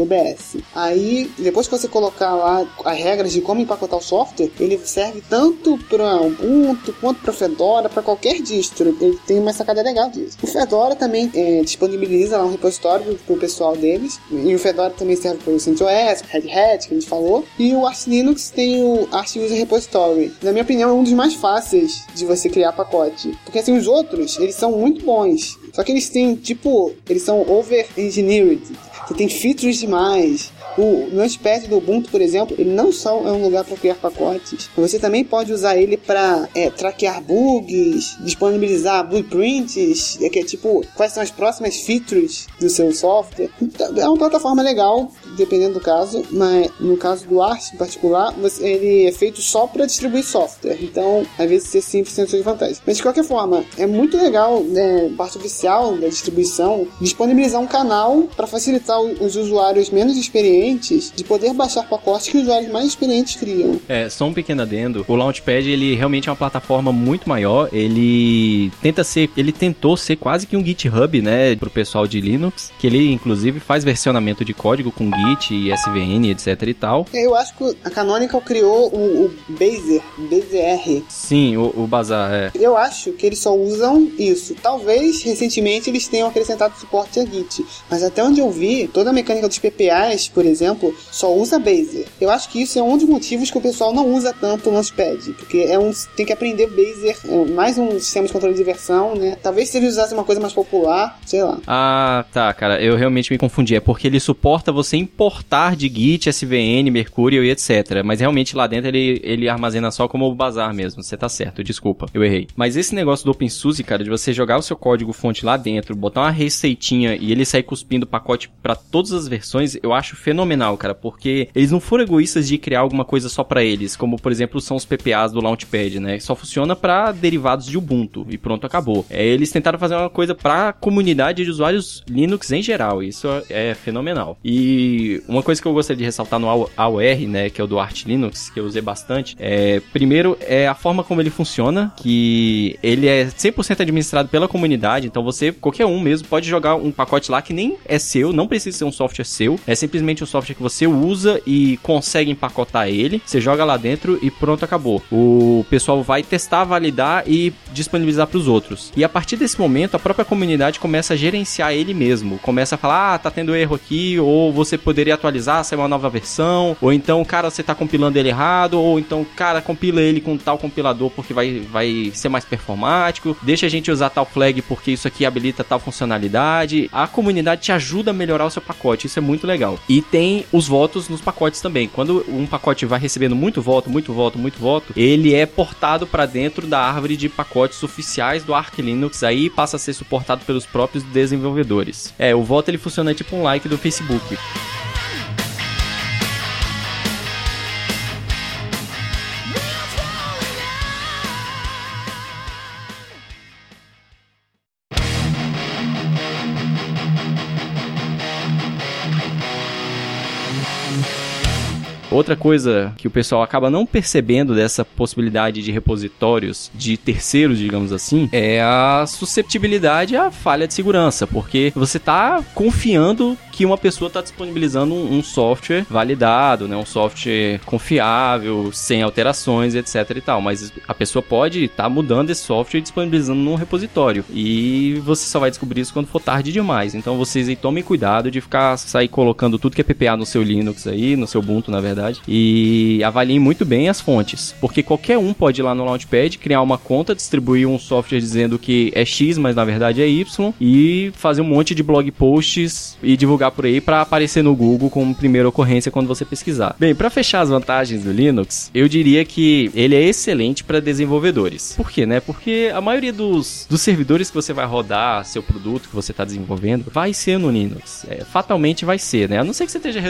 Aí, depois que você colocar lá as regras de como empacotar o software, ele serve tanto para Ubuntu quanto para Fedora, para qualquer distro. Ele tem uma sacada legal disso. O Fedora também é, disponibiliza lá um repositório para o pessoal deles. E o Fedora também serve para o CentOS, Red Hat, que a gente falou. E o Arch Linux tem o Arch User Repository. Na minha opinião, é um dos mais fáceis de você criar pacote. Porque assim, os outros, eles são muito bons. Só que eles têm, tipo, eles são over-engineered que tem features demais. O Launchpad do Ubuntu, por exemplo, ele não só é um lugar para criar pacotes, você também pode usar ele para é, traquear bugs, disponibilizar blueprints, é que é tipo quais são as próximas features do seu software. Então, é uma plataforma legal, dependendo do caso, mas no caso do Arch em particular, você, ele é feito só para distribuir software. Então, às vezes você simples tem suas vantagens. Mas de qualquer forma, é muito legal, né, parte oficial da distribuição, disponibilizar um canal para facilitar os usuários menos experientes de poder baixar pacotes que os usuários mais experientes criam. É, só um pequeno adendo. O Launchpad, ele realmente é uma plataforma muito maior. Ele tenta ser, ele tentou ser quase que um GitHub, né, pro pessoal de Linux, que ele inclusive faz versionamento de código com Git e SVN, etc e tal. Eu acho que a Canonical criou o, o Bazer, BZR. Sim, o, o Bazar, é. Eu acho que eles só usam isso. Talvez recentemente eles tenham acrescentado suporte a Git, mas até onde eu vi, toda a mecânica dos PPAs, por exemplo, só usa Bazer. Eu acho que isso é um dos motivos que o pessoal não usa tanto o Launchpad, porque é um tem que aprender Bazer, é mais um sistema de controle de versão, né? Talvez se ele usasse uma coisa mais popular, sei lá. Ah, tá, cara, eu realmente me confundi. É porque ele suporta você importar de Git, SVN, Mercurial e etc. Mas realmente lá dentro ele, ele armazena só como o bazar mesmo. Você tá certo, desculpa, eu errei. Mas esse negócio do OpenSUSE, cara, de você jogar o seu código fonte lá dentro, botar uma receitinha e ele sair cuspindo pacote para todas as versões, eu acho fenomenal cara, porque eles não foram egoístas de criar alguma coisa só para eles, como por exemplo são os PPAs do Launchpad, né? Só funciona para derivados de Ubuntu e pronto, acabou. É, eles tentaram fazer uma coisa para comunidade de usuários Linux em geral, isso é fenomenal. E uma coisa que eu gostaria de ressaltar no AOR, né, que é o do Arch Linux, que eu usei bastante, é primeiro é a forma como ele funciona, que ele é 100% administrado pela comunidade, então você, qualquer um mesmo, pode jogar um pacote lá que nem é seu, não precisa ser um software seu, é simplesmente um software que você usa e consegue empacotar ele. Você joga lá dentro e pronto, acabou. O pessoal vai testar, validar e disponibilizar para os outros. E a partir desse momento, a própria comunidade começa a gerenciar ele mesmo. Começa a falar: ah, tá tendo erro aqui, ou você poderia atualizar, sair uma nova versão, ou então, cara, você tá compilando ele errado, ou então, cara, compila ele com tal compilador porque vai, vai ser mais performático, deixa a gente usar tal flag porque isso aqui habilita tal funcionalidade. A comunidade te ajuda a melhorar o seu pacote, isso é muito legal. E tem os votos nos pacotes também. Quando um pacote vai recebendo muito voto, muito voto, muito voto, ele é portado para dentro da árvore de pacotes oficiais do Arch Linux, aí passa a ser suportado pelos próprios desenvolvedores. É, o voto ele funciona tipo um like do Facebook. Outra coisa que o pessoal acaba não percebendo dessa possibilidade de repositórios de terceiros, digamos assim, é a susceptibilidade à falha de segurança, porque você está confiando que uma pessoa está disponibilizando um, um, software validado, né, um software confiável, sem alterações, etc e tal, mas a pessoa pode estar tá mudando esse software e disponibilizando num repositório, e você só vai descobrir isso quando for tarde demais. Então vocês aí tomem cuidado de ficar sair colocando tudo que é PPA no seu Linux aí, no seu Ubuntu, na verdade verdade. E avaliem muito bem as fontes, porque qualquer um pode ir lá no Launchpad, criar uma conta, distribuir um software dizendo que é X, mas na verdade é Y, e fazer um monte de blog posts e divulgar por aí para aparecer no Google como primeira ocorrência quando você pesquisar. Bem, para fechar as vantagens do Linux, eu diria que ele é excelente para desenvolvedores. Por quê, né? Porque a maioria dos, dos servidores que você vai rodar seu produto que você está desenvolvendo vai ser no Linux. É, fatalmente vai ser, né? A não ser que você esteja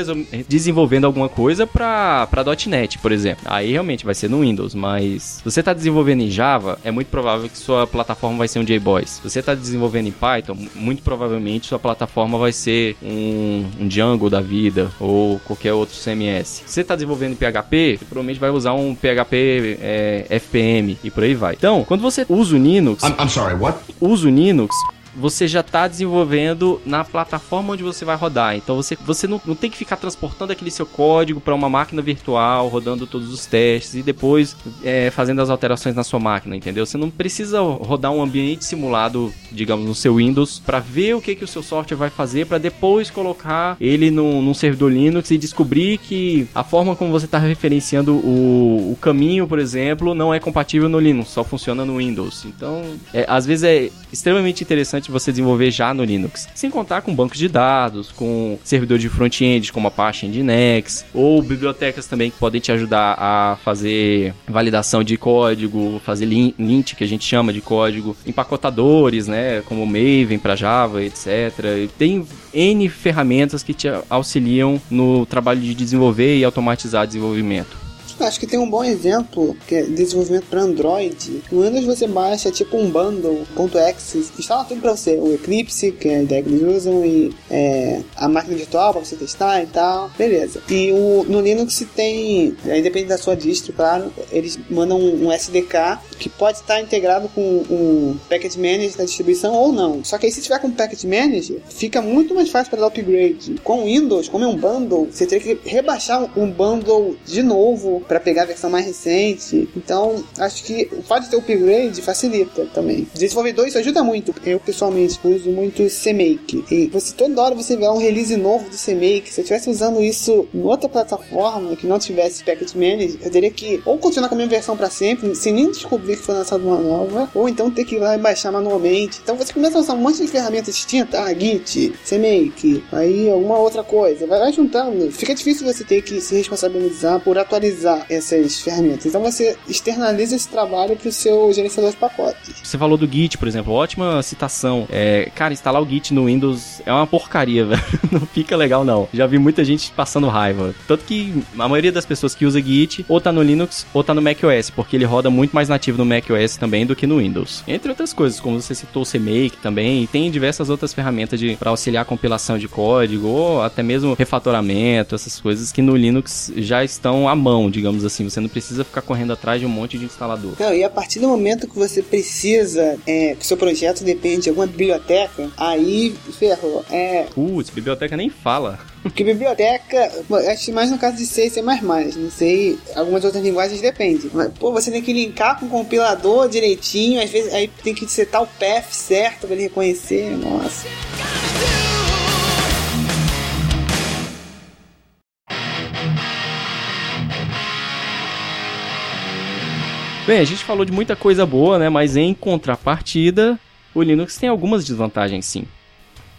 desenvolvendo alguma coisa para para .NET, por exemplo. Aí realmente vai ser no Windows, mas se você está desenvolvendo em Java, é muito provável que sua plataforma vai ser um JBoss. Se você está desenvolvendo em Python, muito provavelmente sua plataforma vai ser um, um Django da vida ou qualquer outro CMS. Se você está desenvolvendo em PHP, você provavelmente vai usar um PHP é, FPM e por aí vai. Então, quando você usa o Linux, I'm, I'm sorry, what? Usa o Linux, você já está desenvolvendo na plataforma onde você vai rodar. Então você, você não, não tem que ficar transportando aquele seu código para uma máquina virtual, rodando todos os testes e depois é, fazendo as alterações na sua máquina, entendeu? Você não precisa rodar um ambiente simulado, digamos, no seu Windows para ver o que, que o seu software vai fazer para depois colocar ele no, num servidor Linux e descobrir que a forma como você está referenciando o, o caminho, por exemplo, não é compatível no Linux, só funciona no Windows. Então, é, às vezes é extremamente interessante você desenvolver já no Linux. Sem contar com bancos de dados, com servidores de front-end como Apache Nginx, ou bibliotecas também que podem te ajudar a fazer validação de código, fazer lint, que a gente chama de código, empacotadores, né, como Maven para Java, etc. E tem N ferramentas que te auxiliam no trabalho de desenvolver e automatizar desenvolvimento. Acho que tem um bom exemplo, que é desenvolvimento para Android. No Windows você baixa tipo um bundle.exe, instala tudo para você. O Eclipse, que é a ideia que eles usam, e é, a máquina virtual para você testar e tal. Beleza. E o, no Linux tem, aí depende da sua distro, claro, eles mandam um, um SDK que pode estar integrado com o Package Manager da distribuição ou não. Só que aí se tiver com o Package Manager, fica muito mais fácil para dar upgrade. Com o Windows, como é um bundle, você teria que rebaixar um bundle de novo para pegar a versão mais recente. Então, acho que o fato de ter upgrade facilita também. Desenvolvedor isso ajuda muito. Eu pessoalmente uso muito CMake. E você toda hora você vê um release novo do CMake. Se eu estivesse usando isso em outra plataforma que não tivesse Package Manager, eu teria que ou continuar com a minha versão para sempre, sem nem descobrir que foi lançada uma nova, ou então ter que ir lá e baixar manualmente. Então você começa a usar um monte de ferramentas distintas, ah, Git, CMake, aí alguma outra coisa. Vai juntando. Fica difícil você ter que se responsabilizar por atualizar essas ferramentas. Então você externaliza esse trabalho para o seu gerenciador de pacotes. Você falou do Git, por exemplo, ótima citação. É, cara, instalar o Git no Windows é uma porcaria, velho. Não fica legal, não. Já vi muita gente passando raiva. Tanto que a maioria das pessoas que usa Git ou tá no Linux ou tá no macOS, porque ele roda muito mais nativo no macOS também do que no Windows. Entre outras coisas, como você citou o CMake também, e tem diversas outras ferramentas para auxiliar a compilação de código ou até mesmo refatoramento, essas coisas que no Linux já estão à mão, digamos digamos assim. Você não precisa ficar correndo atrás de um monte de instalador. Não, e a partir do momento que você precisa, é, que o seu projeto depende de alguma biblioteca, aí ferrou. É... Putz, biblioteca nem fala. Porque biblioteca, acho mais no caso de C e C++, não sei, algumas outras linguagens depende. Mas, pô, você tem que linkar com o compilador direitinho, às vezes aí tem que setar o path certo para ele reconhecer, nossa. Bem, a gente falou de muita coisa boa, né? Mas em contrapartida, o Linux tem algumas desvantagens sim.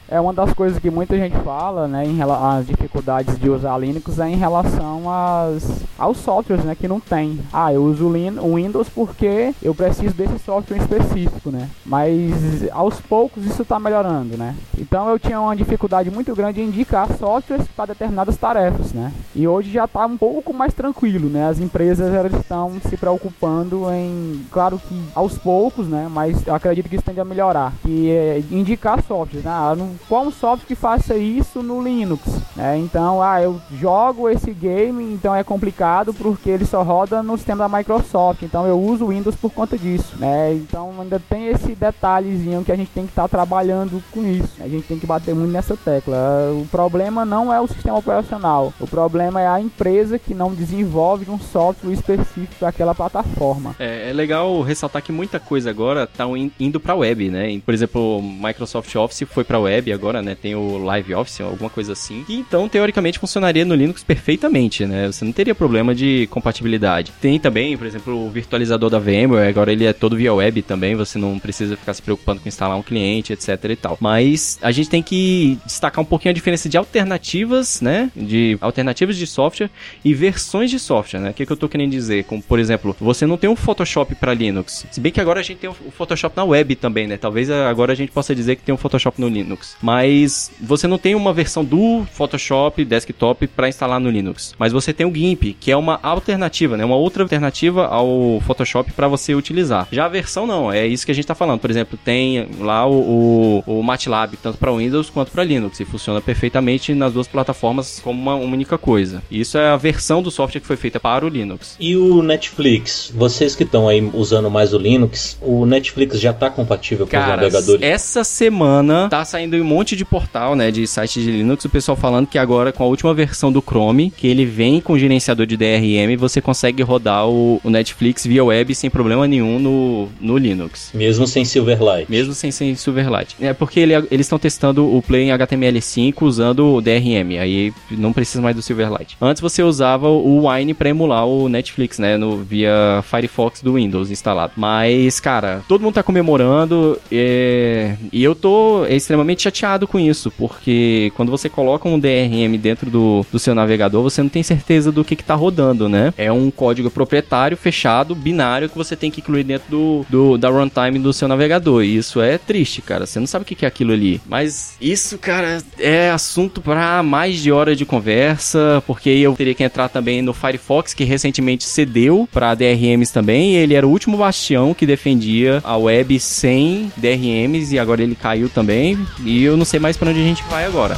É uma das coisas que muita gente fala, né, em às dificuldades de usar Linux é em relação às, aos softwares, né, que não tem. Ah, eu uso o Windows porque eu preciso desse software específico, né? Mas aos poucos isso está melhorando, né? Então eu tinha uma dificuldade muito grande em indicar softwares para determinadas tarefas, né? E hoje já está um pouco mais tranquilo, né? As empresas elas estão se preocupando em, claro que aos poucos, né? Mas acredito que isso tende a melhorar, que é indicar softwares, né? Ah, não qual um software que faça isso no Linux. Né? Então, ah, eu jogo esse game, então é complicado porque ele só roda no sistema da Microsoft. Então eu uso o Windows por conta disso. Né? Então ainda tem esse detalhezinho que a gente tem que estar tá trabalhando com isso. A gente tem que bater muito nessa tecla. O problema não é o sistema operacional. O problema é a empresa que não desenvolve um software específico para aquela plataforma. É, é, legal ressaltar que muita coisa agora está indo para a web, né? Por exemplo, o Microsoft Office foi para a web web agora, né? Tem o Live Office, alguma coisa assim. E então, teoricamente, funcionaria no Linux perfeitamente, né? Você não teria problema de compatibilidade. Tem também, por exemplo, o virtualizador da VMware, agora ele é todo via web também, você não precisa ficar se preocupando com instalar um cliente, etc e tal. Mas a gente tem que destacar um pouquinho a diferença de alternativas, né? De alternativas de software e versões de software, né? O que, que eu tô querendo dizer? Como, por exemplo, você não tem um Photoshop para Linux. Se bem que agora a gente tem o Photoshop na web também, né? Talvez agora a gente possa dizer que tem um Photoshop no Linux mas você não tem uma versão do Photoshop desktop para instalar no Linux. Mas você tem o GIMP, que é uma alternativa, né? Uma outra alternativa ao Photoshop para você utilizar. Já a versão não, é isso que a gente está falando. Por exemplo, tem lá o, o, o MATLAB tanto para Windows quanto para Linux e funciona perfeitamente nas duas plataformas como uma, única coisa. Isso é a versão do software que foi feita para o Linux. E o Netflix? Vocês que estão aí usando mais o Linux, o Netflix já está compatível com os navegadores? Essa semana tá saindo um monte de portal, né, de sites de Linux, o pessoal falando que agora com a última versão do Chrome, que ele vem com gerenciador de DRM, você consegue rodar o, o Netflix via web sem problema nenhum no, no Linux. Mesmo sem Silverlight. Mesmo sem, sem Silverlight. É porque ele, eles estão testando o Play em HTML5 usando o DRM, aí não precisa mais do Silverlight. Antes você usava o Wine para emular o Netflix, né, no, via Firefox do Windows instalado. Mas, cara, todo mundo tá comemorando é, e eu tô extremamente chateado com isso, porque quando você coloca um DRM dentro do, do seu navegador, você não tem certeza do que, que tá rodando, né? É um código proprietário, fechado, binário, que você tem que incluir dentro do, do da runtime do seu navegador. E isso é triste, cara. Você não sabe o que, que é aquilo ali. Mas isso, cara, é assunto para mais de hora de conversa, porque eu teria que entrar também no Firefox, que recentemente cedeu para DRMs também. ele era o último bastião que defendia a web sem DRMs e agora ele caiu também. E eu não sei mais para onde a gente vai agora.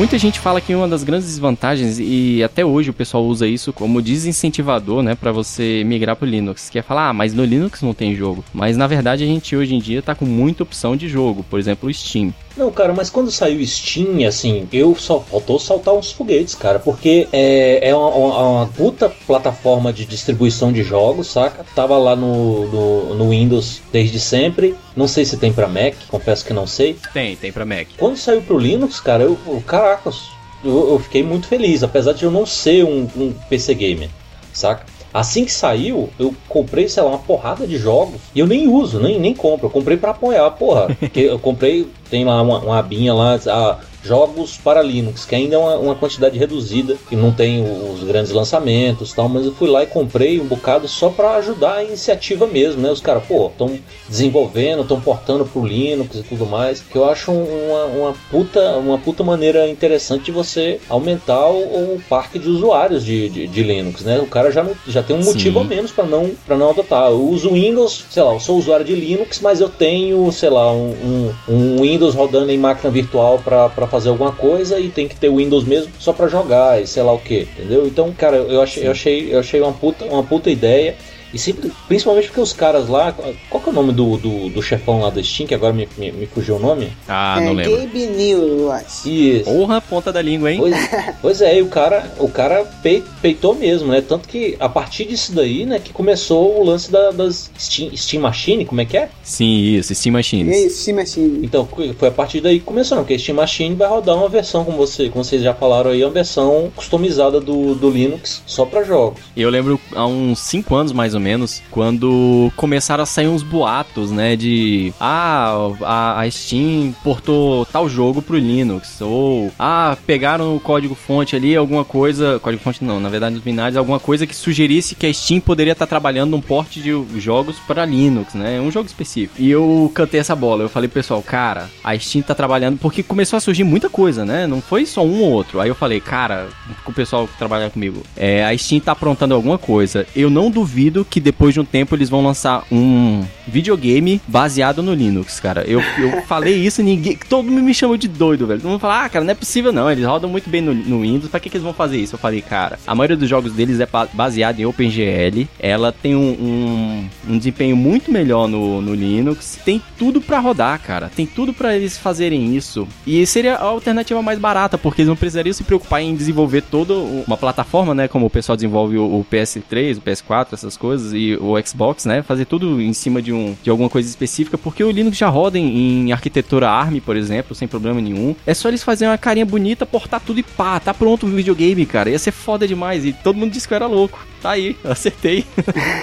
Muita gente fala que uma das grandes desvantagens, e até hoje o pessoal usa isso como desincentivador, né, para você migrar pro Linux, que é falar, ah, mas no Linux não tem jogo. Mas na verdade a gente hoje em dia tá com muita opção de jogo, por exemplo, o Steam. Não, cara, mas quando saiu Steam, assim, eu só faltou saltar uns foguetes, cara, porque é, é uma, uma, puta plataforma de distribuição de jogos, saca? Tava lá no, no, no Windows desde sempre. Não sei se tem para Mac, confesso que não sei. Tem, tem para Mac. Quando saiu pro Linux, cara, eu, caracas, eu, eu, fiquei muito feliz, apesar de eu não ser um, um PC gamer, saca? Assim que saiu, eu comprei, sei lá, uma porrada de jogos e eu nem uso, nem, nem compro. Eu comprei para apoiar, porra. Porque eu comprei, tem lá uma, uma abinha lá, a, jogos para Linux, que ainda é uma, uma, quantidade reduzida, que não tem os grandes lançamentos tal, mas eu fui lá e comprei um bocado só para ajudar a iniciativa mesmo, né? Os caras, pô, estão desenvolvendo, estão portando pro Linux e tudo mais, que eu acho uma, uma, puta, uma puta maneira interessante de você aumentar o, o parque de usuários de, de, de, Linux, né? O cara já, não, já tem um motivo Sim. a menos para não, pra não adotar. Eu uso Windows, sei lá, eu sou usuário de Linux, mas eu tenho, sei lá, um, um, um Windows rodando em máquina virtual para fazer alguma coisa e tem que ter o Windows mesmo só para jogar e sei lá o que, entendeu? Então, cara, eu achei, eu achei, eu achei uma puta, uma puta ideia. E sempre, principalmente porque os caras lá. Qual que é o nome do, do, do chefão lá da Steam, que agora me, me, me fugiu o nome? Ah, é não lembro. Gabe New, eu acho. Isso. Porra, ponta da língua, hein? Pois, pois é, e o cara, o cara pei- peitou mesmo, né? Tanto que a partir disso daí, né, que começou o lance da- das Steam, Steam Machine, como é que é? Sim, isso, Steam E Machines. é isso, Steam Machine. Então, foi a partir daí que começou, não, porque a Steam Machine vai rodar uma versão, como, você, como vocês já falaram aí, uma versão customizada do, do Linux só pra jogos. Eu lembro há uns 5 anos mais ou menos, quando começaram a sair uns boatos, né? De ah, a, a Steam portou tal jogo pro Linux. Ou ah, pegaram o código fonte ali, alguma coisa. Código fonte não, na verdade nos binários, alguma coisa que sugerisse que a Steam poderia estar trabalhando num porte de jogos para Linux, né? Um jogo específico. E eu cantei essa bola. Eu falei, pessoal, cara, a Steam tá trabalhando. Porque começou a surgir muita coisa, né? Não foi só um ou outro. Aí eu falei, cara, com o pessoal que trabalha comigo, é, a Steam tá aprontando alguma coisa. Eu não duvido que depois de um tempo eles vão lançar um videogame baseado no Linux, cara. Eu, eu falei isso e ninguém. Todo mundo me chamou de doido, velho. Todo mundo fala, ah, cara, não é possível não. Eles rodam muito bem no, no Windows. Pra que, que eles vão fazer isso? Eu falei, cara, a maioria dos jogos deles é ba- baseado em OpenGL. Ela tem um, um, um desempenho muito melhor no, no Linux. Tem tudo pra rodar, cara. Tem tudo pra eles fazerem isso. E seria a alternativa mais barata, porque eles não precisariam se preocupar em desenvolver toda uma plataforma, né? Como o pessoal desenvolve o, o PS3, o PS4, essas coisas, e o Xbox, né? Fazer tudo em cima de, um, de alguma coisa específica, porque o Linux já roda em, em arquitetura ARM, por exemplo, sem problema nenhum. É só eles fazerem uma carinha bonita, portar tudo e pá, tá pronto o videogame, cara. Ia ser foda demais. E todo mundo disse que eu era louco. Tá aí, acertei.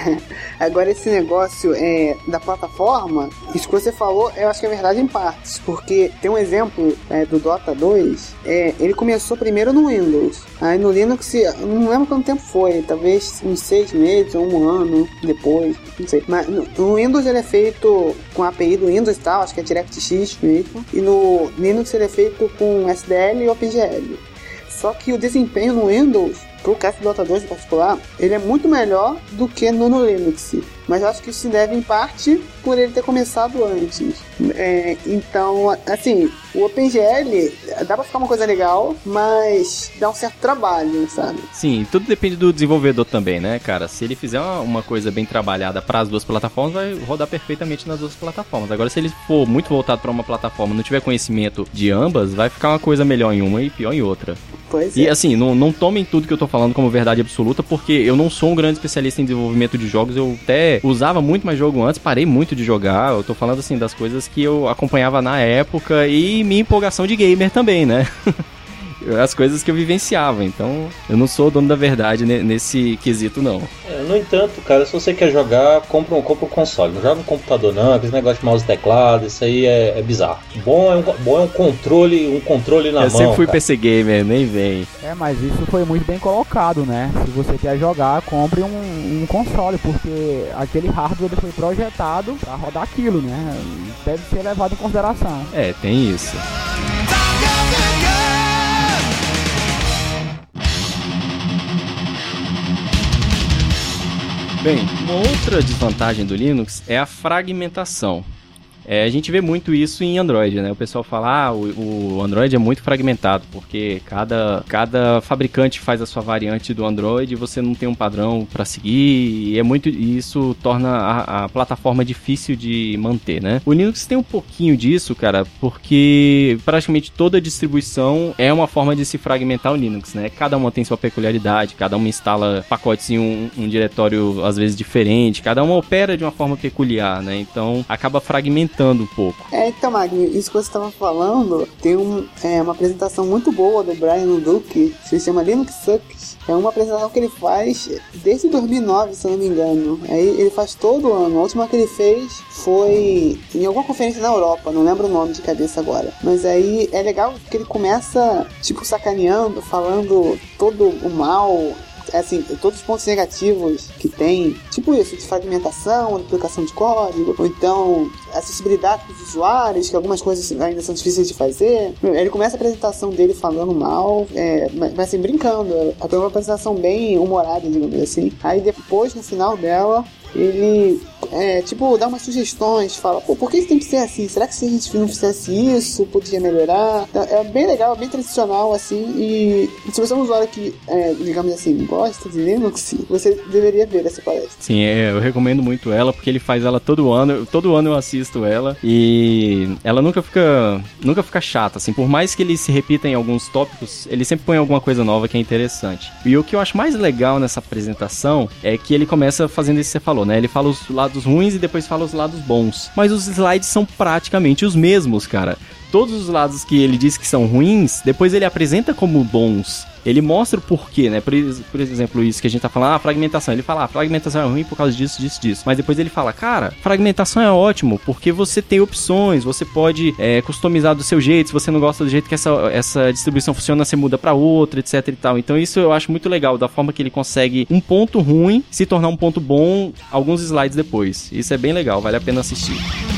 Agora esse negócio é, da plataforma, isso que você falou, eu acho que é verdade em partes, porque tem um exemplo é, do Dota 2, é, ele começou primeiro no Windows, aí no Linux, não lembro quanto tempo foi, talvez uns seis meses ou um ano depois, não sei, mas no, Windows ele é feito com a API do Windows e tal, acho que é DirectX mesmo, e no Linux ele é feito com SDL e OpenGL. Só que o desempenho no Windows, pro Dota 2 em particular, ele é muito melhor do que no Linux. Mas eu acho que isso se deve em parte por ele ter começado antes. É, então, assim, o OpenGL dá pra ficar uma coisa legal, mas dá um certo trabalho, sabe? Sim, tudo depende do desenvolvedor também, né, cara? Se ele fizer uma, uma coisa bem trabalhada para as duas plataformas, vai rodar perfeitamente nas duas plataformas. Agora, se ele for muito voltado para uma plataforma, não tiver conhecimento de ambas, vai ficar uma coisa melhor em uma e pior em outra. Pois E é. assim, não, não tomem tudo que eu tô falando como verdade absoluta, porque eu não sou um grande especialista em desenvolvimento de jogos. Eu até usava muito mais jogo antes, parei muito de jogar. Eu tô falando assim das coisas que eu acompanhava na época e minha empolgação de gamer também, né? As coisas que eu vivenciava. Então, eu não sou o dono da verdade ne- nesse quesito, não. É, no entanto, cara, se você quer jogar, compra um, compra um console. Não joga no computador não, aquele negócio de mouse e teclado, isso aí é, é bizarro. Bom é, um, bom é um controle, um controle na eu mão. sempre fui cara. PC gamer, nem vem. É, mas isso foi muito bem colocado, né? Se você quer jogar, compre um, um console, porque aquele hardware foi projetado para rodar aquilo, né? Deve ser levado em consideração. É, tem isso. Bem, uma outra desvantagem do Linux é a fragmentação. É, a gente vê muito isso em Android, né? O pessoal fala, ah, o, o Android é muito fragmentado, porque cada, cada fabricante faz a sua variante do Android você não tem um padrão para seguir, e é muito e isso torna a, a plataforma difícil de manter, né? O Linux tem um pouquinho disso, cara, porque praticamente toda distribuição é uma forma de se fragmentar o Linux, né? Cada uma tem sua peculiaridade, cada uma instala pacotes em um, um diretório às vezes diferente, cada uma opera de uma forma peculiar, né? Então acaba fragmentando um pouco. É, então, Magno, isso que você estava falando, tem um, é, uma apresentação muito boa do Brian Duke, se chama Linux Sucks. É uma apresentação que ele faz desde 2009, se não me engano. Aí ele faz todo ano. A última que ele fez foi em alguma conferência na Europa, não lembro o nome de cabeça agora. Mas aí é legal que ele começa, tipo, sacaneando, falando todo o mal assim, todos os pontos negativos que tem, tipo isso, de fragmentação, duplicação de código, ou então acessibilidade para os usuários, que algumas coisas ainda são difíceis de fazer. Ele começa a apresentação dele falando mal, é, mas mas, assim, brincando. É uma apresentação bem humorada, digamos assim. Aí depois, no final dela, ele é, tipo, dá umas sugestões, fala, pô, por que tem que ser assim? Será que se a gente não fizesse isso, poderia melhorar? Então, é bem legal, bem tradicional, assim, e se você é um usuário que, é, digamos assim, gosta de Linux, você deveria ver essa palestra. Sim, é, eu recomendo muito ela, porque ele faz ela todo ano, todo ano eu assisto ela, e ela nunca fica, nunca fica chata, assim, por mais que ele se repita em alguns tópicos, ele sempre põe alguma coisa nova que é interessante. E o que eu acho mais legal nessa apresentação é que ele começa fazendo isso que você falou, né? Ele fala os lados ruins e depois fala os lados bons. Mas os slides são praticamente os mesmos, cara. Todos os lados que ele diz que são ruins, depois ele apresenta como bons. Ele mostra o porquê, né? Por, por exemplo, isso que a gente tá falando, ah, fragmentação. Ele fala, ah, fragmentação é ruim por causa disso, disso, disso. Mas depois ele fala, cara, fragmentação é ótimo, porque você tem opções, você pode é, customizar do seu jeito. Se você não gosta do jeito que essa, essa distribuição funciona, você muda pra outra, etc e tal. Então isso eu acho muito legal, da forma que ele consegue um ponto ruim se tornar um ponto bom alguns slides depois. Isso é bem legal, vale a pena assistir.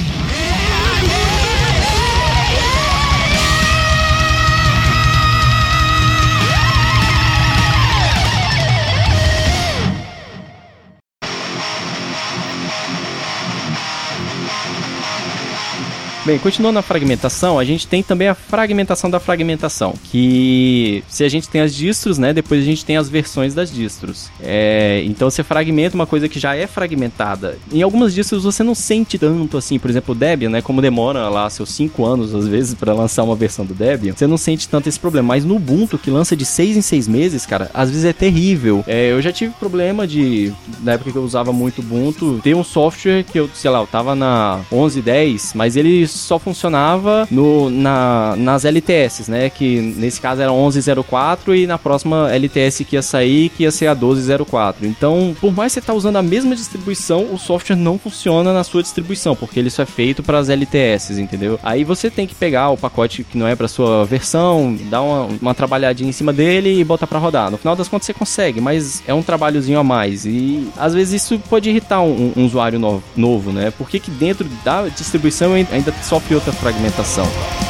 Bem, continuando na fragmentação, a gente tem também a fragmentação da fragmentação, que se a gente tem as distros, né, depois a gente tem as versões das distros. É, então você fragmenta uma coisa que já é fragmentada. Em algumas distros você não sente tanto assim, por exemplo, o Debian, né, como demora lá seus 5 anos às vezes para lançar uma versão do Debian, você não sente tanto esse problema. Mas no Ubuntu, que lança de 6 em 6 meses, cara, às vezes é terrível. É, eu já tive problema de, na época que eu usava muito Ubuntu, ter um software que eu, sei lá, eu tava na 11.10, mas ele só funcionava no, na, nas LTS, né? Que nesse caso era 11.04 e na próxima LTS que ia sair, que ia ser a 12.04. Então, por mais que você tá usando a mesma distribuição, o software não funciona na sua distribuição, porque ele só é feito para as LTS, entendeu? Aí você tem que pegar o pacote que não é para sua versão, dar uma, uma trabalhadinha em cima dele e botar para rodar. No final das contas você consegue, mas é um trabalhozinho a mais e às vezes isso pode irritar um, um usuário novo, novo, né? Porque que dentro da distribuição ainda sofre outra fragmentação.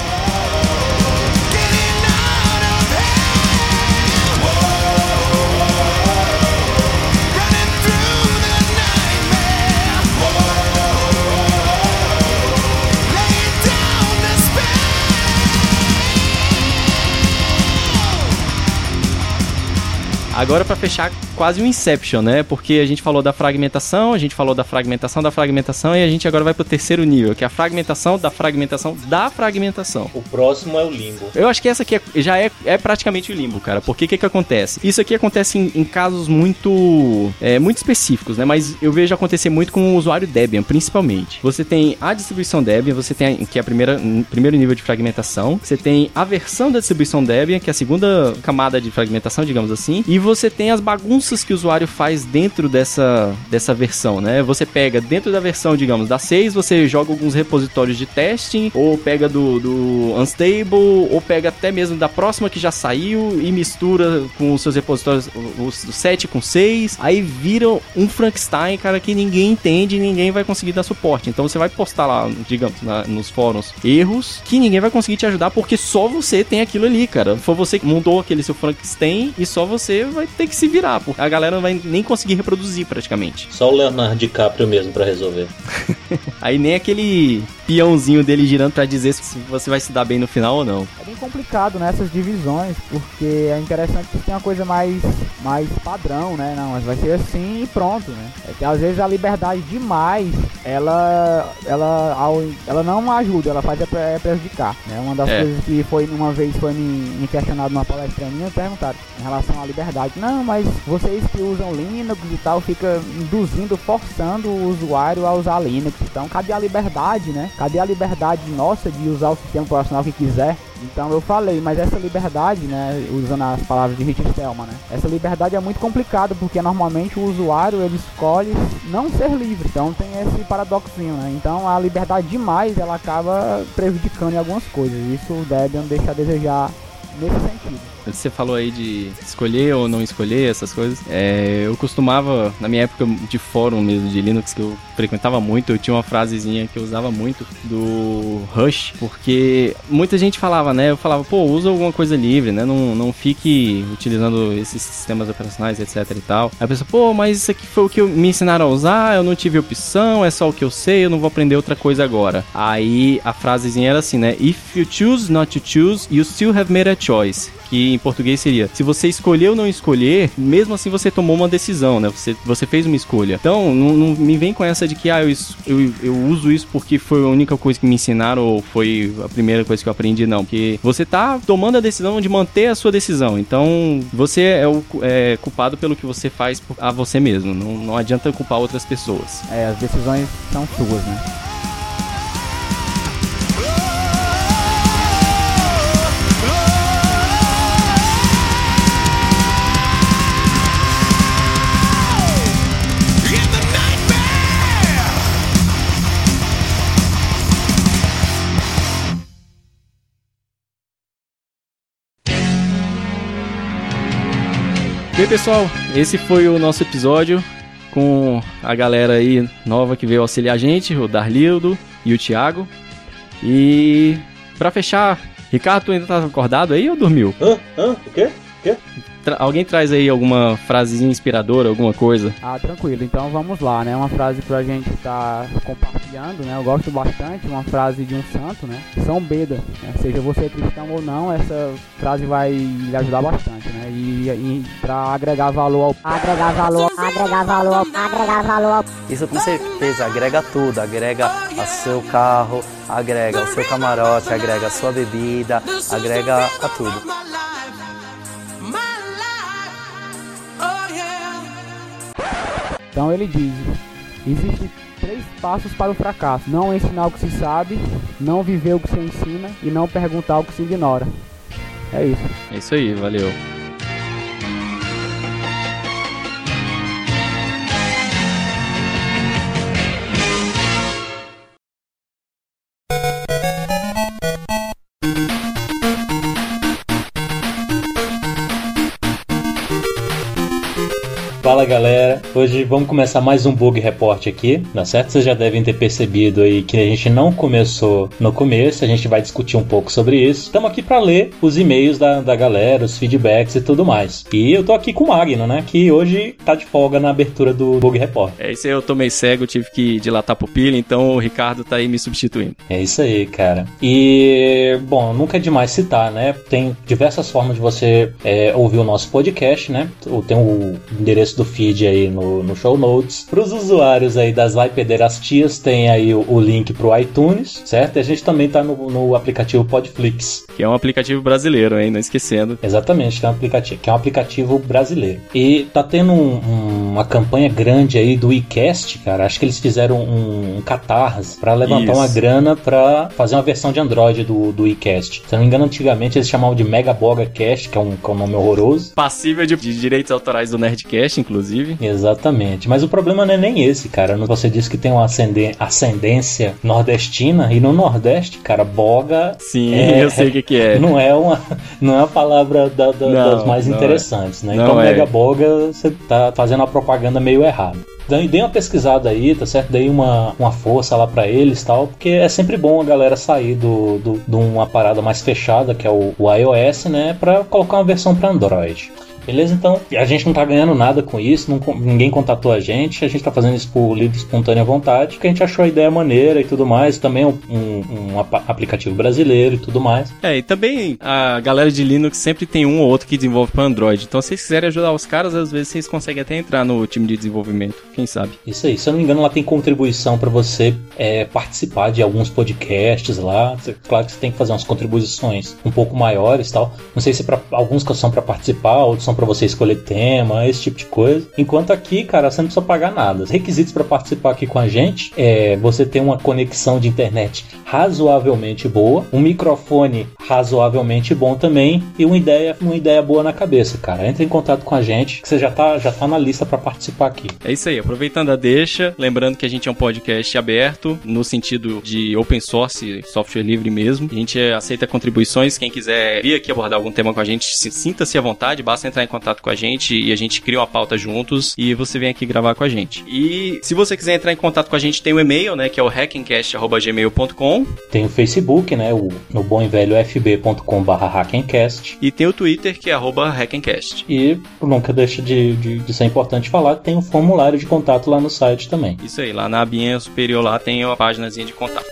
Agora pra fechar quase um Inception, né? Porque a gente falou da fragmentação, a gente falou da fragmentação da fragmentação e a gente agora vai pro terceiro nível, que é a fragmentação da fragmentação da fragmentação. O próximo é o limbo. Eu acho que essa aqui é- já é, é praticamente o limbo, cara. Porque o que que acontece? Isso aqui acontece em, em casos muito é, muito específicos, né? Mas eu vejo acontecer muito com o usuário Debian, principalmente. Você tem a distribuição Debian, você tem a, que é a primeira primeiro nível de fragmentação. Você tem a versão da distribuição Debian, que é a segunda camada de fragmentação, digamos assim. E você tem as bagunças que o usuário faz dentro dessa, dessa versão, né? Você pega dentro da versão, digamos, da 6, você joga alguns repositórios de testing, ou pega do, do Unstable, ou pega até mesmo da próxima que já saiu e mistura com os seus repositórios, os do 7 com 6, aí vira um Frankenstein, cara, que ninguém entende e ninguém vai conseguir dar suporte. Então você vai postar lá, digamos, na- nos fóruns, erros que ninguém vai conseguir te ajudar porque só você tem aquilo ali, cara. Foi você que montou aquele seu Frankenstein e só você vai ter que se virar, porque a galera não vai nem conseguir reproduzir praticamente. Só o Leonardo DiCaprio mesmo pra resolver. Aí nem aquele peãozinho dele girando pra dizer se você vai se dar bem no final ou não. É bem complicado nessas divisões, porque é interessante que tem uma coisa mais, mais padrão, né? Não, mas vai ser assim e pronto, né? É que às vezes a liberdade demais, ela, ela, ao, ela não ajuda, ela faz é é prejudicar, né? Uma das É. coisas que foi uma vez foi me, me questionado numa palestra minha, perguntaram em relação à liberdade. Não, mas vocês que usam Linux e tal, fica induzindo, forçando o usuário a usar Linux. Então, cadê a liberdade, né? Cadê a liberdade nossa de usar o sistema operacional que quiser? Então eu falei, mas essa liberdade, né, usando as palavras de Richard Stallman, né, essa liberdade é muito complicada porque normalmente o usuário ele escolhe não ser livre, então tem esse paradoxinho, né? Então a liberdade demais ela acaba prejudicando em algumas coisas. Isso o Debian deixa a desejar nesse sentido. Você falou aí de escolher ou não escolher essas coisas. É, eu costumava, na minha época de fórum mesmo de Linux, que eu frequentava muito, eu tinha uma frasezinha que eu usava muito do Rush, porque muita gente falava, né? Eu falava, pô, usa alguma coisa livre, né? Não, não fique utilizando esses sistemas operacionais, etc e tal. Aí a pessoa, pô, mas isso aqui foi o que me ensinaram a usar, eu não tive opção, é só o que eu sei, eu não vou aprender outra coisa agora. Aí a frasezinha era assim, né? If you choose not to choose, you still have made a choice que em português seria: se você escolher ou não escolher, mesmo assim você tomou uma decisão, né? Você, você fez uma escolha. Então, não, não me vem com essa de que ah, eu, eu, eu, uso isso porque foi a única coisa que me ensinaram ou foi a primeira coisa que eu aprendi, não. Porque você tá tomando a decisão de manter a sua decisão. Então, você é, o, é culpado pelo que você faz a você mesmo. Não, não adianta culpar outras pessoas. É, as decisões são suas, né? Bem, pessoal, esse foi o nosso episódio com a galera aí nova que veio auxiliar a gente, o Darlildo e o Thiago. E pra fechar, Ricardo, tu ainda tá acordado aí ou dormiu? Hã? Hã? O quê? O quê? Tra- alguém traz aí alguma frasezinha inspiradora, alguma coisa? Ah, tranquilo. Então vamos lá, né? Uma frase pra gente estar compartilhando, né? Eu gosto bastante, uma frase de um santo, né? São Beda. Né? Seja você cristão ou não, essa frase vai lhe ajudar bastante, né? E, e para agregar valor ao agregar valor, agregar valor, agregar valor. Isso com certeza agrega tudo, agrega a seu carro, agrega o seu camarote, agrega a sua bebida, agrega a tudo. Então ele diz: existem três passos para o fracasso: não ensinar o que se sabe, não viver o que se ensina e não perguntar o que se ignora. É isso. É isso aí, valeu. Fala galera, hoje vamos começar mais um Bug Report aqui, tá certo? Vocês já devem ter percebido aí que a gente não começou no começo, a gente vai discutir um pouco sobre isso. Estamos aqui para ler os e-mails da, da galera, os feedbacks e tudo mais. E eu tô aqui com o Magno, né? Que hoje tá de folga na abertura do Bug Report. É isso aí, eu tomei cego, tive que dilatar a pupila, então o Ricardo tá aí me substituindo. É isso aí, cara. E, bom, nunca é demais citar, né? Tem diversas formas de você é, ouvir o nosso podcast, né? Tem o endereço do feed aí no, no show notes. Para os usuários aí das Vai Pederastias, tem aí o, o link pro iTunes, certo? E a gente também tá no, no aplicativo Podflix. Que é um aplicativo brasileiro, hein? Não esquecendo. Exatamente, que é um aplicativo, que é um aplicativo brasileiro. E tá tendo um- um- uma campanha grande aí do iCast, cara. Acho que eles fizeram um, um catarse para levantar Isso. uma grana para fazer uma versão de Android do, do iCast. Se não me engano, antigamente eles chamavam de Mega Boga Cast, que é um, que é um nome horroroso. Passível de, de direitos autorais do Nerdcast, inclusive. Exatamente. Mas o problema não é nem esse, cara. Você disse que tem uma ascendência nordestina e no Nordeste, cara, boga Sim, É, eu sei o que, que é. não é uma não é uma palavra da- da- Não, das mais não interessantes, né? Não então, é. Mega Boga, você tá fazendo uma propaganda meio errada. Dê uma pesquisada aí, tá certo? Dei uma, uma força lá pra eles tal, porque é sempre bom a galera sair do, do, de uma parada mais fechada, que é o, o iOS, né? Pra colocar uma versão pra Android. Beleza? Então, a gente não tá ganhando nada com isso, não ninguém contatou a gente, a gente tá fazendo isso por livre espontânea vontade, porque a gente achou a ideia maneira e tudo mais. Também é um, um- um aplicativo brasileiro e tudo mais. É, e também a galera de Linux sempre tem um ou outro que desenvolve para Android. Então, se vocês quiserem ajudar os caras, às vezes vocês conseguem até entrar no time de desenvolvimento. Quem sabe? Isso aí, se eu não me engano, lá tem contribuição para você é, participar de alguns podcasts lá. Claro que você tem que fazer umas contribuições um pouco maiores tal. Não sei se pra, alguns que são para participar, outros são opção para você escolher tema, esse tipo de coisa. Enquanto aqui, cara, você não precisa pagar nada. Os requisitos para participar aqui com a gente é você ter uma conexão de internet razoavelmente boa, um microfone razoavelmente bom também e uma ideia, uma ideia boa na cabeça, cara. Entre em contato com a gente, que você já tá, já tá na lista para participar aqui. É isso aí, aproveitando a deixa, lembrando que a gente é um podcast aberto, no sentido de open source, software livre mesmo. A gente aceita contribuições, quem quiser vir aqui abordar algum tema com a gente, se- sinta-se à vontade, basta entrar em contato com a gente e a gente cria uma pauta juntos e você vem aqui gravar com a gente. E se você quiser entrar em contato com a gente, tem o e-mail, né, que é o hackencast.gmail.com Tem o Facebook, né? O, no bom e velho fb.com.br hackencast. e tem o Twitter, que é arroba hackencast. E nunca deixa de, de, de ser importante falar, tem um formulário de contato lá no site também. Isso aí, lá na abinha superior lá tem a páginazinha de contato.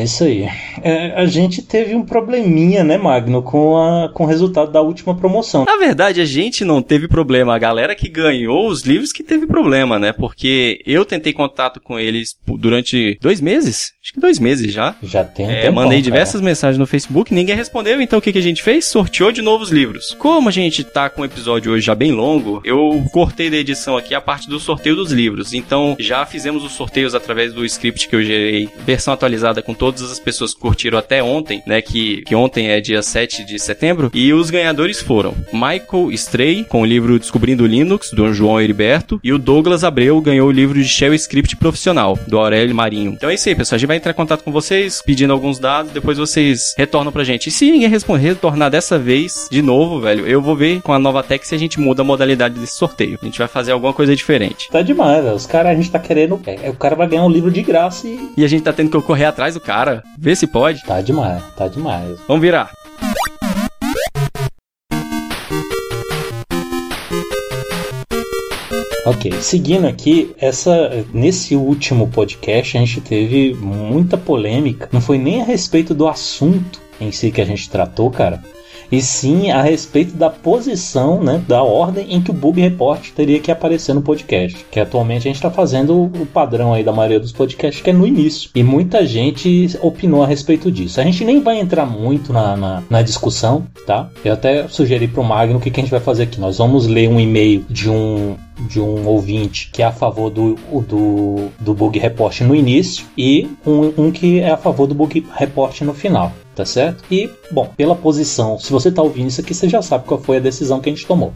É isso aí. É, a gente teve um probleminha, né, Magno, com, a, com o resultado da última promoção. Na verdade, a gente não teve problema. A galera que ganhou os livros que teve problema, né? Porque eu tentei contato com eles durante dois meses. Acho que dois meses já. Já tem um É, tempão, mandei cara. diversas mensagens no Facebook, ninguém respondeu, então o que, que a gente fez? Sorteou de novos livros. Como a gente tá com o episódio hoje já bem longo, eu cortei da edição aqui a parte do sorteio dos livros. Então já fizemos os sorteios através do script que eu gerei, versão atualizada com todas as pessoas que curtiram até ontem, né? Que, que ontem é dia 7 de setembro. E os ganhadores foram Michael Stray, com o livro Descobrindo Linux, do João Heriberto, e o Douglas Abreu ganhou o livro de Shell Script Profissional, do Aurélio Marinho. Então é isso aí, pessoal. A gente vai entrar em contato com vocês, pedindo alguns dados, depois vocês retornam pra gente. E se ninguém responder, retornar dessa vez, de novo, velho, eu vou ver com a nova tech se a gente muda a modalidade desse sorteio. A gente vai fazer alguma coisa diferente. Tá demais, velho. Os caras, a gente tá querendo. É, o cara vai ganhar um livro de graça e. E a gente tá tendo que correr atrás do cara, ver se pode. Tá demais, tá demais. Vamos virar. Ok, seguindo aqui, essa nesse último podcast a gente teve muita polêmica. Não foi nem a respeito do assunto em si que a gente tratou, cara. E sim a respeito da posição, né, da ordem em que o Bug Report teria que aparecer no podcast. Que atualmente a gente está fazendo o o padrão aí da maioria dos podcasts, que é no início. E muita gente opinou a respeito disso. A gente nem vai entrar muito na, na, na discussão, tá? Eu até sugeri pro Magno o que, que a gente vai fazer aqui. Nós vamos ler um e-mail de um de um ouvinte que é a favor do, do, do bug report no início e um, um que é a favor do bug report no final, tá certo? E, bom, pela posição, se você tá ouvindo isso aqui, você já sabe qual foi a decisão que a gente tomou,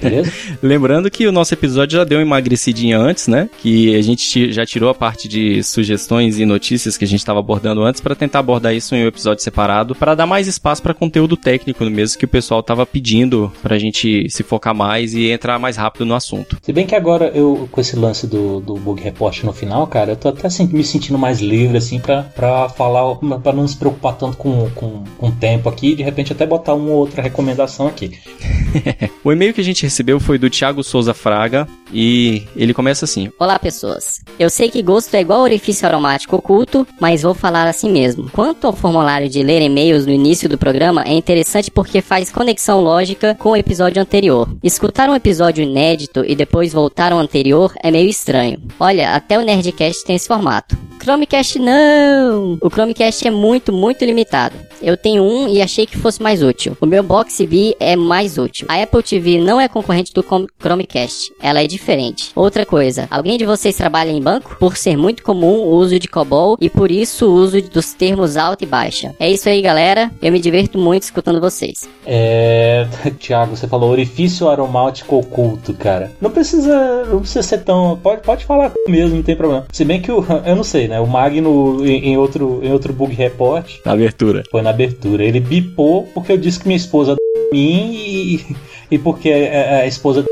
beleza? Lembrando que o nosso episódio já deu uma emagrecidinha antes, né? Que a gente já tirou a parte de sugestões e notícias que a gente estava abordando antes para tentar abordar isso em um episódio separado, para dar mais espaço para conteúdo técnico mesmo que o pessoal tava pedindo pra gente se focar mais e entrar mais rápido no assunto. Se bem que agora eu, com esse lance do, do bug report no final, cara, eu tô até assim, me sentindo mais livre, assim, pra, pra falar, pra não se preocupar tanto com, com, com o tempo aqui e de repente até botar uma ou outra recomendação aqui. O e-mail que a gente recebeu foi do Thiago Souza Fraga e ele começa assim: Olá, pessoas. Eu sei que gosto é igual orifício aromático oculto, mas vou falar assim mesmo. Quanto ao formulário de ler e-mails no início do programa, é interessante porque faz conexão lógica com o episódio anterior. Escutar um episódio inédito e depois voltar ao anterior é meio estranho. Olha, até o Nerdcast tem esse formato. Chromecast não! O Chromecast é muito, muito limitado. Eu tenho um e achei que fosse mais útil. O meu Box B é mais útil. A Apple TV não é concorrente do Chrome- Chromecast. Ela é diferente. Outra coisa, alguém de vocês trabalha em banco? Por ser muito comum o uso de COBOL e por isso o uso dos termos alta e baixa. É isso aí, galera. Eu me diverto muito escutando vocês. É. Tiago, você falou orifício aromático oculto, cara. Não precisa. Não precisa ser tão. Pode, pode falar mesmo, não tem problema. Se bem que o. Eu não sei, né? O Magno em, em outro, em outro bug report na abertura. foi na abertura. Ele bipou porque eu disse que minha esposa mim e, e porque a, a esposa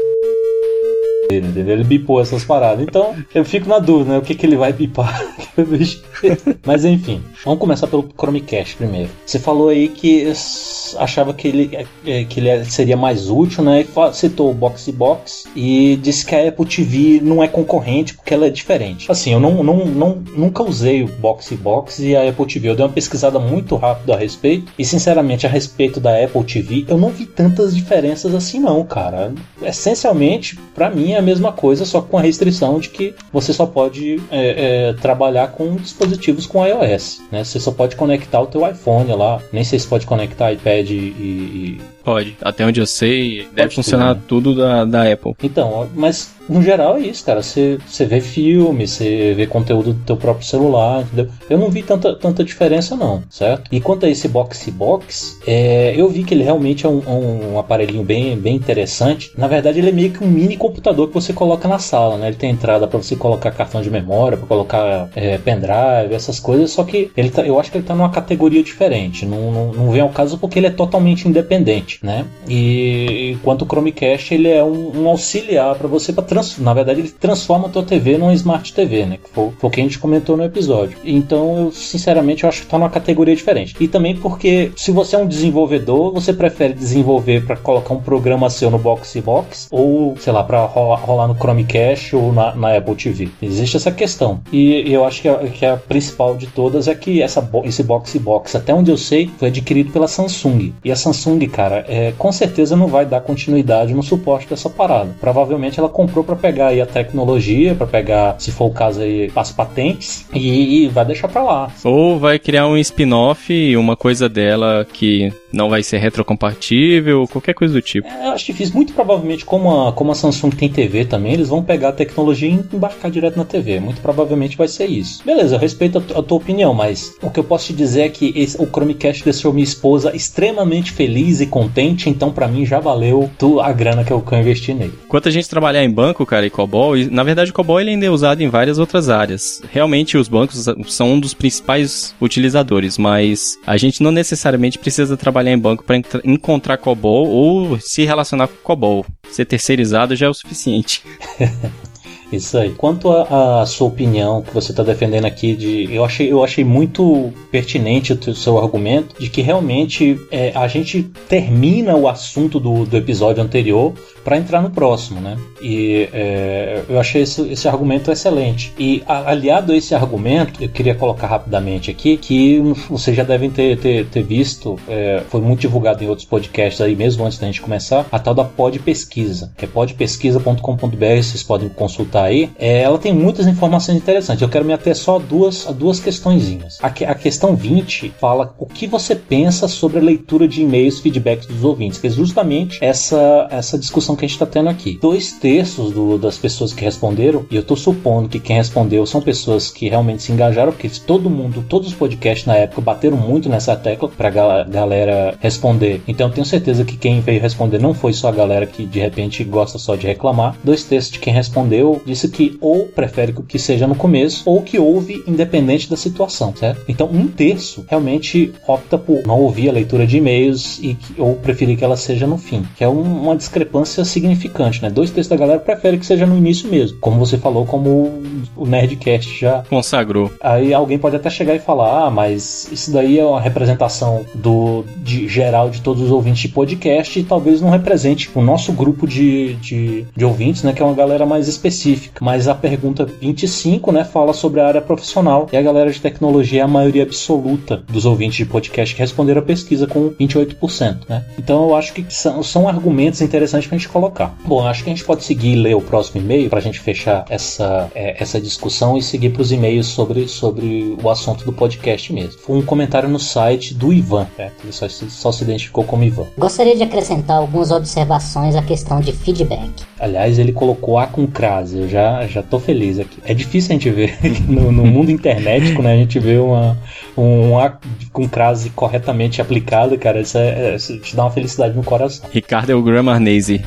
dele, entendeu? Ele bipou essas paradas. Então eu fico na dúvida, né? O que, que ele vai bipar? Mas enfim, vamos começar pelo Chromecast primeiro. Você falou aí que achava que ele, é, que ele seria mais útil, né? Citou o Boxy Box e disse que a Apple TV não é concorrente porque ela é diferente. Assim, eu não, não, não, nunca usei o Boxy Box e a Apple TV. Eu dei uma pesquisada muito rápida a respeito e, sinceramente, a respeito da Apple TV, eu não vi tantas diferenças assim, não, cara. Essencialmente, pra mim é a mesma coisa, só com a restrição de que você só pode é, é, trabalhar com dispositivos com iOS, né? Você só pode conectar o teu iPhone lá, nem sei se pode conectar iPad e- e, Pode. Até onde eu sei, deve tudo, funcionar né? tudo da, da Apple. Então, mas no geral é isso, cara. Você, você vê filme, você vê conteúdo do teu próprio celular, entendeu? Eu não vi tanta, tanta diferença, não, certo? E quanto a esse Boxy Box, é, eu vi que ele realmente é um, um aparelhinho bem, bem interessante. Na verdade, ele é meio que um mini computador que você coloca na sala, né? Ele tem entrada para você colocar cartão de memória, para colocar é, pendrive, essas coisas. Só que ele tá, eu acho que ele tá numa categoria diferente. Não, não, não vem ao caso porque ele é totalmente independente, né? E enquanto o Chromecast ele é um, um auxiliar para você para na verdade ele transforma a tua TV numa Smart TV, né? Que foi, foi o que a gente comentou no episódio. Então eu sinceramente eu acho que tá numa categoria diferente. E também porque se você é um desenvolvedor, você prefere desenvolver para colocar um programa seu no Boxy Box ou sei lá para rolar, rolar no Chromecast ou na, na Apple TV. Existe essa questão. E eu acho que a, que a principal de todas é que essa, esse Boxy Box, até onde eu sei, foi adquirido pela Samsung. E a Samsung, cara, é, com certeza não vai dar continuidade no suporte dessa parada. Provavelmente ela comprou para pegar aí a tecnologia, para pegar, se for o caso aí, as patentes e, e vai deixar para lá. Ou vai criar um spin-off, uma coisa dela que não vai ser retrocompatível, qualquer coisa do tipo. É, eu acho difícil. Muito provavelmente, como a, como a Samsung tem TV também, eles vão pegar a tecnologia e embarcar direto na TV. Muito provavelmente vai ser isso. Beleza, eu respeito a, a tua opinião, mas o que eu posso te dizer é que esse- o Chromecast deixou minha esposa extremamente feliz e contente, então pra mim já valeu tu, a grana que eu, investi nele. Enquanto a gente trabalhar em banco, cara, e COBOL, e, na verdade o COBOL ele ainda é usado em várias outras áreas. Realmente os bancos são um dos principais utilizadores, mas a gente não necessariamente precisa trabalhar em banco para encontrar COBOL ou se relacionar com COBOL. Ser terceirizado já é o suficiente. Isso aí. Quanto à sua opinião que você está defendendo aqui, de, eu, achei, eu achei muito pertinente o seu argumento de que realmente é, a gente termina o assunto do, do episódio anterior para entrar no próximo, né? E é, eu achei esse, esse argumento excelente. E a- aliado a esse argumento, eu queria colocar rapidamente aqui que vocês já devem ter, ter, ter visto, é, foi muito divulgado em outros podcasts aí mesmo antes da gente começar, a tal da Pod Pesquisa, que é podpesquisa.com.br, vocês podem consultar aí. É, ela tem muitas informações interessantes. Eu quero me ater só a duas, a duas questõezinhas. A, que- a questão 20 fala o que você pensa sobre a leitura de e-mails, feedbacks dos ouvintes, que é justamente essa, essa discussão que a gente está tendo aqui. Dois terços do- das pessoas que responderam, e eu estou supondo que quem respondeu são pessoas que realmente se engajaram, porque todo mundo, todos os podcasts na época bateram muito nessa tecla pra gal- galera responder. Então eu tenho certeza que quem veio responder não foi só a galera que de repente gosta só de reclamar. Dois terços de quem respondeu disse que ou prefere que seja no começo ou que ouve independente da situação, certo? Então um terço realmente opta por não ouvir a leitura de e-mails e que- ou preferir que ela seja no fim, que é um- uma discrepância significante, né? Dois terços da galera prefere que seja no início mesmo, como você falou, como o- o Nerdcast já Consagrou. Aí alguém pode até chegar e falar: ah, mas isso daí é uma representação do de geral de todos os ouvintes de podcast e talvez não represente o nosso grupo de, de, de ouvintes, né? Que é uma galera mais específica. Mas a pergunta 25, né, fala sobre a área profissional e a galera de tecnologia é a maioria absoluta dos ouvintes de podcast que responderam a pesquisa com 28%, né? Então eu acho que são, são argumentos interessantes pra gente colocar. Bom, acho que a gente pode seguir e ler o próximo e-mail pra gente fechar essa, é, essa discussão e seguir pros e-mails sobre, sobre o assunto do podcast mesmo. Foi um comentário no site do Ivan, né? Ele só, se- só se identificou como Ivan. Gostaria de acrescentar algumas observações à questão de feedback. Aliás, ele colocou A com crase, eu já, já tô feliz aqui. É difícil a gente ver no, no mundo internetico, né? A gente vê uma, um A com crase corretamente aplicado, cara. Isso, é, é- isso te dá uma felicidade no coração. Ricardo é o Grammar Nazi.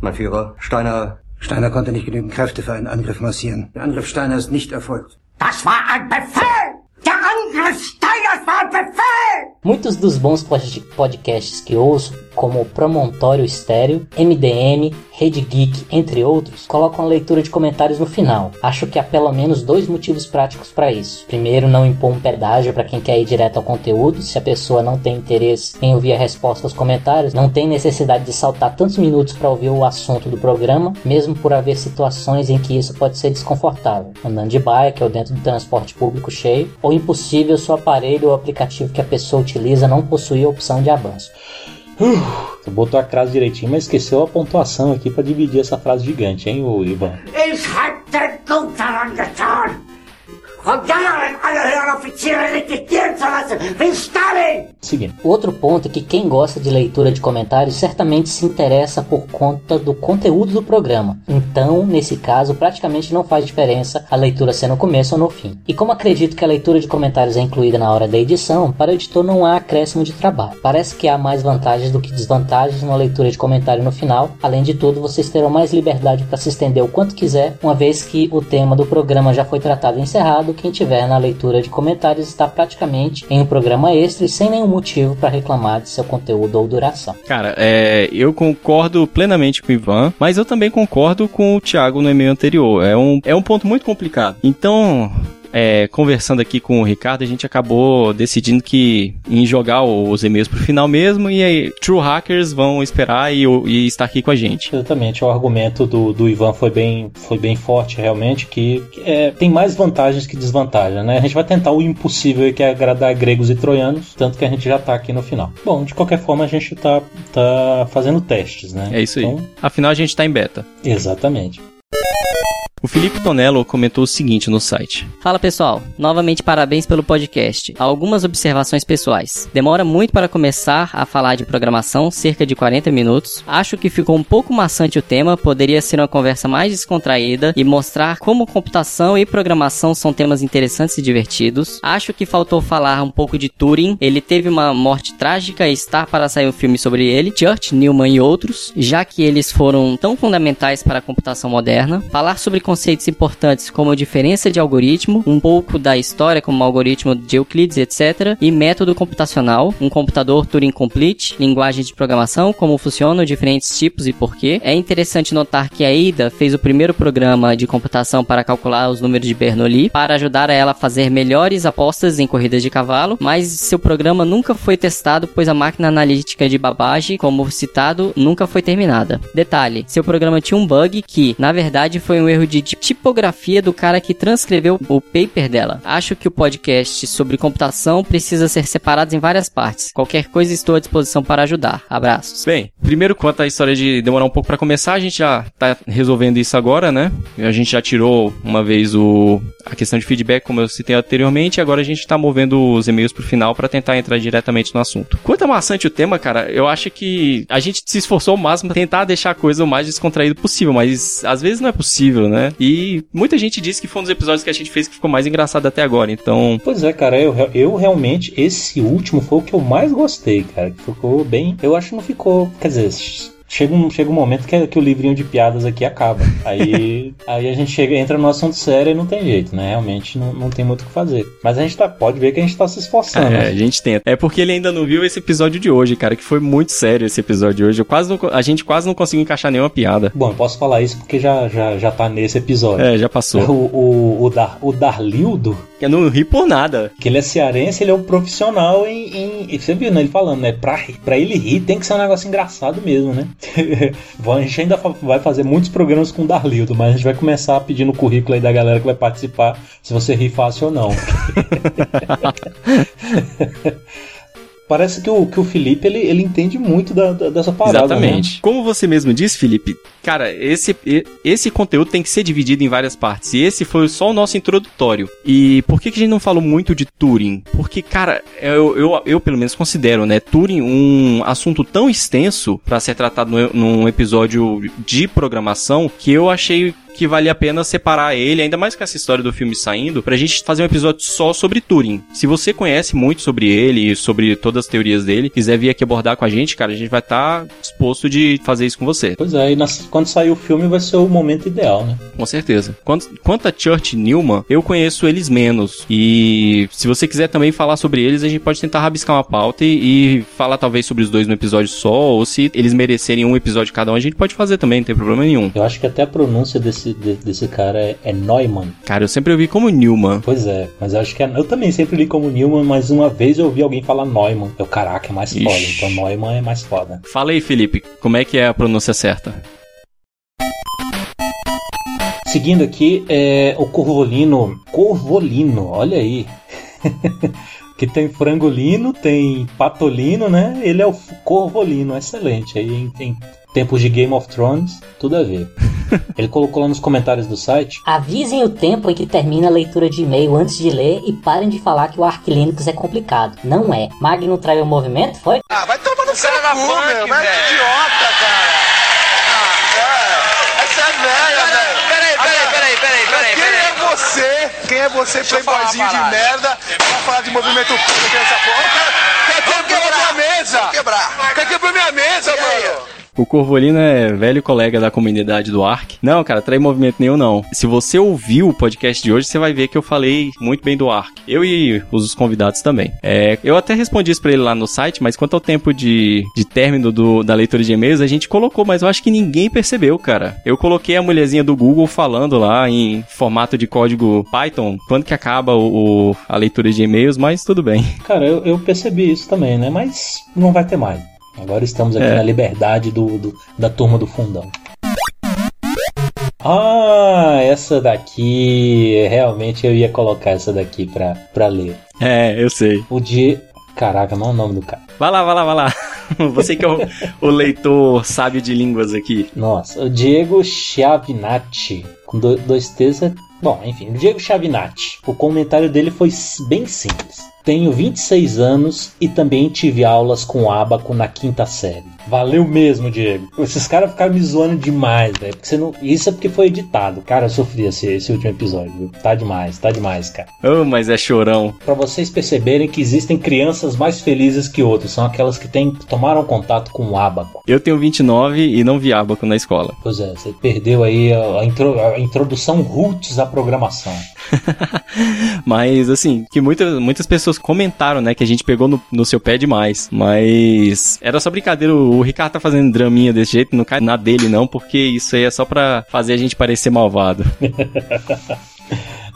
Mein Führer, Steiner. Steiner konnte nicht genügend Kräfte für einen Angriff massieren. Der Angriff Steiner ist nicht erfolgt. Das war ein Befehl! Der Angriff Steiners war ein Befehl! Muitos dos bons pod- podcasts que ouço como Promontório Estéreo, MDM, Rede Geek, entre outros, colocam a leitura de comentários no final. Acho que há pelo menos dois motivos práticos para isso. Primeiro, não impor um pedágio para quem quer ir direto ao conteúdo. Se a pessoa não tem interesse em ouvir a resposta aos comentários, não tem necessidade de saltar tantos minutos para ouvir o assunto do programa, mesmo por haver situações em que isso pode ser desconfortável, andando de bike ou dentro do transporte público cheio, ou impossível se o aparelho ou aplicativo que a pessoa utiliza não possuir a opção de avanço. Você botou a frase direitinho, mas esqueceu a pontuação aqui pra dividir essa frase gigante, hein, Ivan? Seguinte. Outro ponto é que quem gosta de leitura de comentários certamente se interessa por conta do conteúdo do programa. Então, nesse caso, praticamente não faz diferença a leitura ser no começo ou no fim. E como acredito que a leitura de comentários é incluída na hora da edição, para o editor não há acréscimo de trabalho. Parece que há mais vantagens do que desvantagens numa leitura de comentário no final. Além de tudo, vocês terão mais liberdade para se estender o quanto quiser, uma vez que o tema do programa já foi tratado e encerrado. Quem tiver na leitura de comentários está praticamente em um programa extra e sem nenhum motivo para reclamar de seu conteúdo ou duração. Cara, é, eu concordo plenamente com o Ivan, mas eu também concordo com o Thiago no e-mail anterior. É um, é um ponto muito complicado. Então, é, conversando aqui com o Ricardo, a gente acabou decidindo que em jogar os e-mails pro final mesmo e aí True Hackers vão esperar e, e estar aqui com a gente. Exatamente, o argumento do, do Ivan foi bem, foi bem forte realmente, que, que é, tem mais vantagens que desvantagens, né? A gente vai tentar o impossível que é agradar gregos e troianos, tanto que a gente já tá aqui no final. Bom, de qualquer forma a gente tá, tá fazendo testes, né? É isso aí. Então, Afinal, a gente tá em beta. exatamente. O Felipe Tonello comentou o seguinte no site. Fala pessoal, novamente parabéns pelo podcast. Algumas observações pessoais. Demora muito para começar a falar de programação, cerca de 40 minutos. Acho que ficou um pouco maçante o tema, poderia ser uma conversa mais descontraída e mostrar como computação e programação são temas interessantes e divertidos. Acho que faltou falar um pouco de Turing. Ele teve uma morte trágica e está para sair um filme sobre ele, Church, Newman e outros, já que eles foram tão fundamentais para a computação moderna. Falar sobre conceitos importantes como a diferença de algoritmo, um pouco da história como algoritmo de Euclides, etc. E método computacional, um computador Turing Complete, linguagem de programação, como funcionam diferentes tipos e porquê. É interessante notar que a Ada fez o primeiro programa de computação para calcular os números de Bernoulli, para ajudar ela a fazer melhores apostas em corridas de cavalo, mas seu programa nunca foi testado, pois a máquina analítica de Babbage, como citado, nunca foi terminada. Detalhe, seu programa tinha um bug que, na verdade, foi um erro de tipografia do cara que transcreveu o paper dela. Acho que o podcast sobre computação precisa ser separado em várias partes. Qualquer coisa estou à disposição para ajudar. Abraços. Bem, primeiro quanto à história de demorar um pouco para começar, a gente já tá resolvendo isso agora, né? A gente já tirou uma vez o a questão de feedback, como eu citei anteriormente, e agora a gente tá movendo os e-mails pro final para tentar entrar diretamente no assunto. Quanto a maçante o tema, cara, eu acho que a gente se esforçou ao máximo pra tentar deixar a coisa o mais descontraído possível, mas às vezes não é possível, né? E muita gente disse que foi um dos episódios que a gente fez que ficou mais engraçado até agora, então. Pois é, cara, eu, eu realmente, esse último foi o que eu mais gostei, cara. Que ficou bem. Eu acho que não ficou. Quer dizer, chega um, chega um momento que, que o livrinho de piadas aqui acaba. Aí, aí a gente chega, entra no assunto sério e não tem jeito, né? Realmente não, não tem muito o que fazer. Mas a gente tá, pode ver que a gente tá se esforçando. É, a gente tenta. É porque ele ainda não viu esse episódio de hoje, cara, que foi muito sério esse episódio de hoje. Eu quase não a gente quase não conseguiu encaixar nenhuma piada. Bom, eu posso falar isso porque já, já, já tá nesse episódio. É, já passou. O, o, o, Dar, o Darlildo, Eu não ri por nada. que ele é cearense, ele é um profissional em. em você viu, né? Ele falando, né? Pra, pra ele rir tem que ser um negócio engraçado mesmo, né? A gente ainda vai fazer muitos programas com o Darlildo, mas a gente vai começar pedindo o currículo aí da galera que vai participar, se você ri fácil ou não. Parece que o, que o Felipe ele, ele entende muito da, da- dessa parada. né? Exatamente. Como você mesmo disse, Felipe, cara, esse, esse conteúdo tem que ser dividido em várias partes. E esse foi só o nosso introdutório. E por que, que a gente não falou muito de Turing? Porque, cara, eu, eu, eu pelo menos considero, né, Turing um assunto tão extenso para ser tratado no- num episódio de programação que eu achei que vale a pena separar ele, ainda mais com essa história do filme saindo, pra gente fazer um episódio só sobre Turing. Se você conhece muito sobre ele sobre todas as teorias dele, quiser vir aqui abordar com a gente, cara, a gente vai estar disposto de fazer isso com você. Pois é, e nas, quando sair o filme vai ser o momento ideal, né? Com certeza. Quanto, quanto a Church e Newman, eu conheço eles menos. E se você quiser também falar sobre eles, a gente pode tentar rabiscar uma pauta e, e falar talvez sobre os dois no episódio só, ou se eles merecerem um episódio cada um, a gente pode fazer também, não tem problema nenhum. Eu acho que até a pronúncia desse, de- desse cara é, é Neumann. Cara, eu sempre ouvi como Newman. Pois é, mas eu acho que é, eu também sempre li como Newman, mas uma vez eu ouvi alguém falar Neumann. Eu, caraca, é mais foda. Ixi. Então Neumann é mais foda. Fala aí, Felipe, como é que é a pronúncia certa? Seguindo aqui, é o Corvolino. Corvolino, olha aí. que tem frangolino, tem patolino, né? Ele é o Corvolino, excelente. Aí em, em tempos de Game of Thrones, tudo a ver. Ele colocou lá nos comentários do site. Avisem o tempo em que termina a leitura de e-mail antes de ler e parem de falar que o Arch Linux é complicado. Não é. Magno traiu o movimento, foi? Ah, vai tomar no cu, meu. Mas é idiota, cara. Você? Quem é você, playboyzinho de merda, pra falar de movimento público nessa porra? Quer quebrar minha mesa. Quebrar. Quer quebrar minha. O Corvolino é velho colega da comunidade do Ark. Não, cara, trai movimento nenhum não. Se você ouviu o podcast de hoje, você vai ver que eu falei muito bem do Ark. Eu e os convidados também. É, eu até respondi isso pra ele lá no site, mas quanto ao tempo de, de término do- da leitura de e-mails, a gente colocou, mas eu acho que ninguém percebeu, cara. Eu coloquei a mulherzinha do Google falando lá em formato de código Python, quando que acaba o, o- a leitura de e-mails, mas tudo bem. Cara, eu, eu percebi isso também, né? Mas não vai ter mais. Agora estamos aqui É. na liberdade do, do- da turma do fundão. Ah, essa daqui. Realmente eu ia colocar essa daqui pra, pra ler. É, eu sei. O de. Caraca, não é o nome do cara. Vai lá, vai lá, vai lá. Você que é o, o leitor sábio de línguas aqui. Nossa, o Diego Chiavinati. Com do- dois T's é. Bom, enfim, o Diego Chiavinati. O comentário dele foi bem simples. Tenho 26 anos e também tive aulas com abaco na quinta série. Valeu mesmo, Diego. Esses caras ficaram me zoando demais, velho. Porque você não... Isso é porque foi editado. Cara, eu sofri esse, esse último episódio, viu? Tá demais, tá demais, cara. Oh, mas é chorão. Pra vocês perceberem que existem crianças mais felizes que outras. São aquelas que têm, tomaram contato com o abaco. Eu tenho 29 e não vi abaco na escola. Pois é, você perdeu aí a, a intro- a introdução roots à programação. Mas, assim, que muitas, muitas pessoas comentaram, né, que a gente pegou no, no seu pé demais. Mas era só brincadeira. O Ricardo tá fazendo draminha desse jeito, não cai na dele, não, porque isso aí é só pra fazer a gente parecer malvado.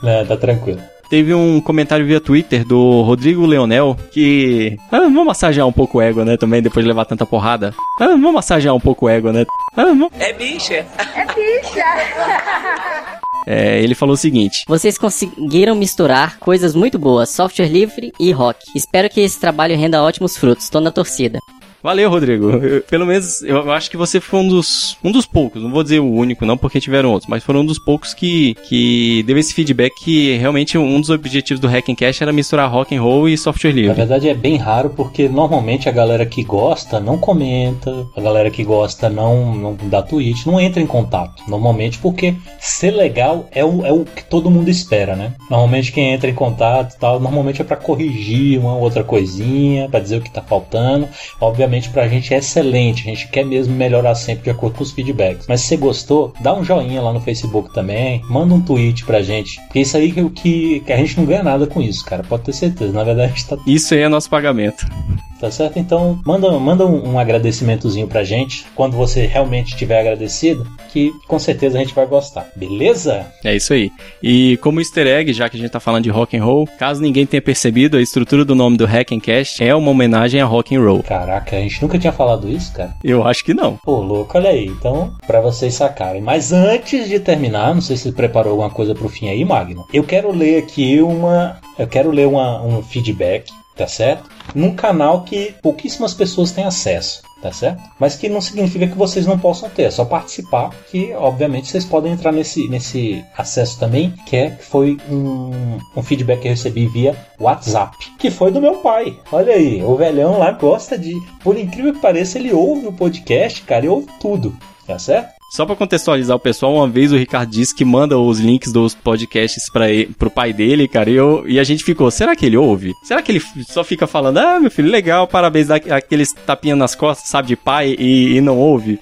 Né, tá tranquilo. Teve um comentário via Twitter do Rodrigo Leonel que. Ah, vamos massagear um pouco o ego, né? Também depois de levar tanta porrada. Ah, vamos massagear um pouco o ego, né? Ah, vamos... É bicha. É bicha. É, ele falou o seguinte: Vocês conseguiram misturar coisas muito boas, software livre e rock. Espero que esse trabalho renda ótimos frutos. Tô na torcida. Valeu, Rodrigo. Eu- pelo menos eu, acho que você foi um dos, um dos poucos, não vou dizer o único, não, porque tiveram outros, mas foram um dos poucos que, que deu esse feedback que realmente um dos objetivos do Hack and Cash era misturar rock and roll e software Na livre. verdade é bem raro porque normalmente a galera que gosta não comenta, a galera que gosta não, não dá tweet, não entra em contato. Normalmente porque ser legal é o, é o que todo mundo espera, né? Normalmente quem entra em contato tal, normalmente é pra corrigir uma outra coisinha, pra dizer o que tá faltando. Obviamente pra gente é excelente, a gente quer mesmo melhorar sempre de acordo com os feedbacks. Mas se você gostou, dá um joinha lá no Facebook também, manda um tweet pra gente. Porque isso aí que, que, que a gente não ganha nada com isso, cara, pode ter certeza. Na verdade a gente tá Isso aí é nosso pagamento. Tá certo? Então, manda, manda um, um agradecimentozinho pra gente quando você realmente estiver agradecido, que com certeza a gente vai gostar. Beleza? É isso aí. E como easter egg, já que a gente tá falando de rock and roll, caso ninguém tenha percebido, a estrutura do nome do Hack and Cash é uma homenagem a rock and roll. Caraca, a gente nunca tinha falado isso, cara. Eu acho que não. Pô, louco, olha aí. Então, pra vocês sacarem. Mas antes de terminar, não sei se você preparou alguma coisa pro fim aí, Magno. Eu quero ler aqui uma. Eu quero ler uma, um feedback, tá certo? Num canal que pouquíssimas pessoas têm acesso. Tá certo? Mas que não significa que vocês não possam ter, é só participar, que obviamente vocês podem entrar nesse, nesse acesso também, que é, foi um, um feedback que eu recebi via WhatsApp, que foi do meu pai. Olha aí, o velhão lá gosta de, por incrível que pareça, ele ouve o podcast, cara, e ouve tudo, tá certo? Só pra contextualizar o pessoal, uma vez o Ricardo disse que manda os links dos podcasts para pro pai dele, cara, e, eu, e a gente ficou, será que ele ouve? Será que ele só fica falando, ah, meu filho, legal, parabéns, aqueles tapinhas nas costas, sabe, de pai, e, e não ouve?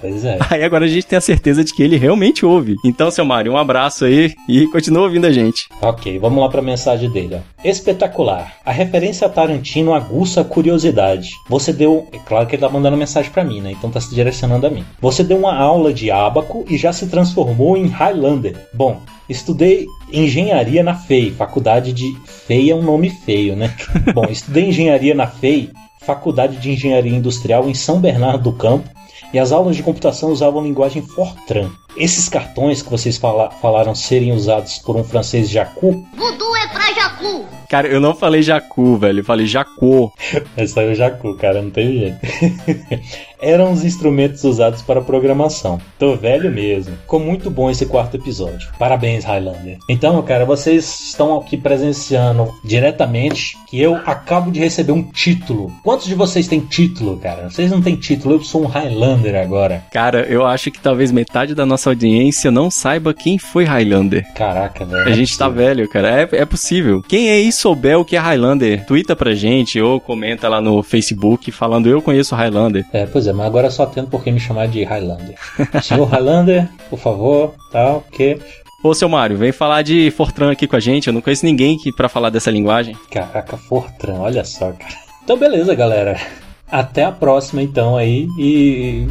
Pois é. Aí agora a gente tem a certeza de que ele realmente ouve. Então, seu Mário, um abraço aí e continua ouvindo a gente. Ok, vamos lá para a mensagem dele. Ó. Espetacular. A referência a Tarantino aguça a curiosidade. Você deu. É claro que ele tá mandando mensagem para mim, né? Então tá se direcionando a mim. Você deu uma aula de ábaco e já se transformou em Highlander. Bom, estudei engenharia na FEI, faculdade de. FEI é um nome feio, né? Bom, estudei engenharia na FEI, faculdade de engenharia industrial em São Bernardo do Campo e as aulas de computação usavam linguagem Fortran. Esses cartões que vocês fala- falaram serem usados por um francês Jacu, Voodoo é pra Jacu. Cara, eu não falei Jacu, velho. Eu falei Jacô. aí é o Jacu, cara, não tem jeito. Eram os instrumentos usados para programação. Tô velho mesmo. Ficou muito bom esse quarto episódio. Parabéns, Highlander. Então, cara, vocês estão aqui presenciando diretamente que eu acabo de receber um título. Quantos de vocês têm título, cara? Vocês não têm título, eu sou um Highlander agora. Cara, eu acho que talvez metade da nossa audiência não saiba quem foi Highlander. Caraca, velho. A gente tá velho, cara. É, é possível. Quem aí souber o que é Highlander, twitta pra gente ou comenta lá no Facebook falando eu conheço Highlander. É, pois é, mas agora só tendo por que me chamar de Highlander. Senhor Highlander, por favor, tal, que. Ô, seu Mário, vem falar de Fortran aqui com a gente. Eu não conheço ninguém que pra falar dessa linguagem. Caraca, Fortran, olha só, cara. Então, beleza, galera. Até a próxima, então, aí. E.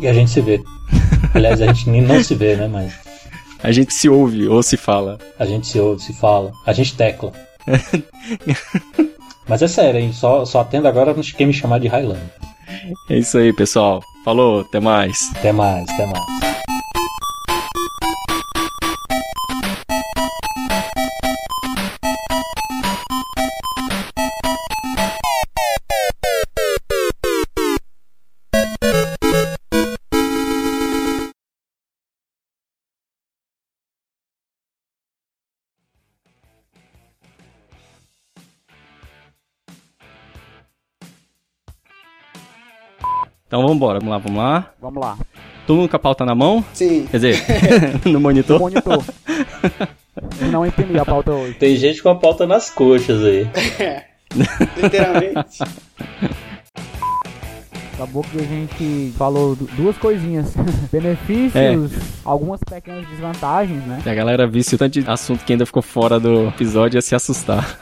E a gente se vê. Aliás, a gente nem não se vê, né? Mas A gente se ouve ou se fala. a gente se ouve, se fala. A gente tecla. Mas é sério, hein? Só, só atendo agora quem me chamar de Highlander. É isso aí, pessoal. Falou, até mais. Até mais, até mais. Então vambora, vamos lá, vamos lá. Vamos lá. Todo mundo com a pauta na mão? Sim. Quer dizer, no monitor? Monitor. Não imprimi a pauta hoje. Tem gente com a pauta nas coxas aí. Literalmente. Acabou que a gente falou du- duas coisinhas. Benefícios, É. algumas pequenas desvantagens, né? Se a galera visse o tanto de assunto que ainda ficou fora do episódio, ia se assustar.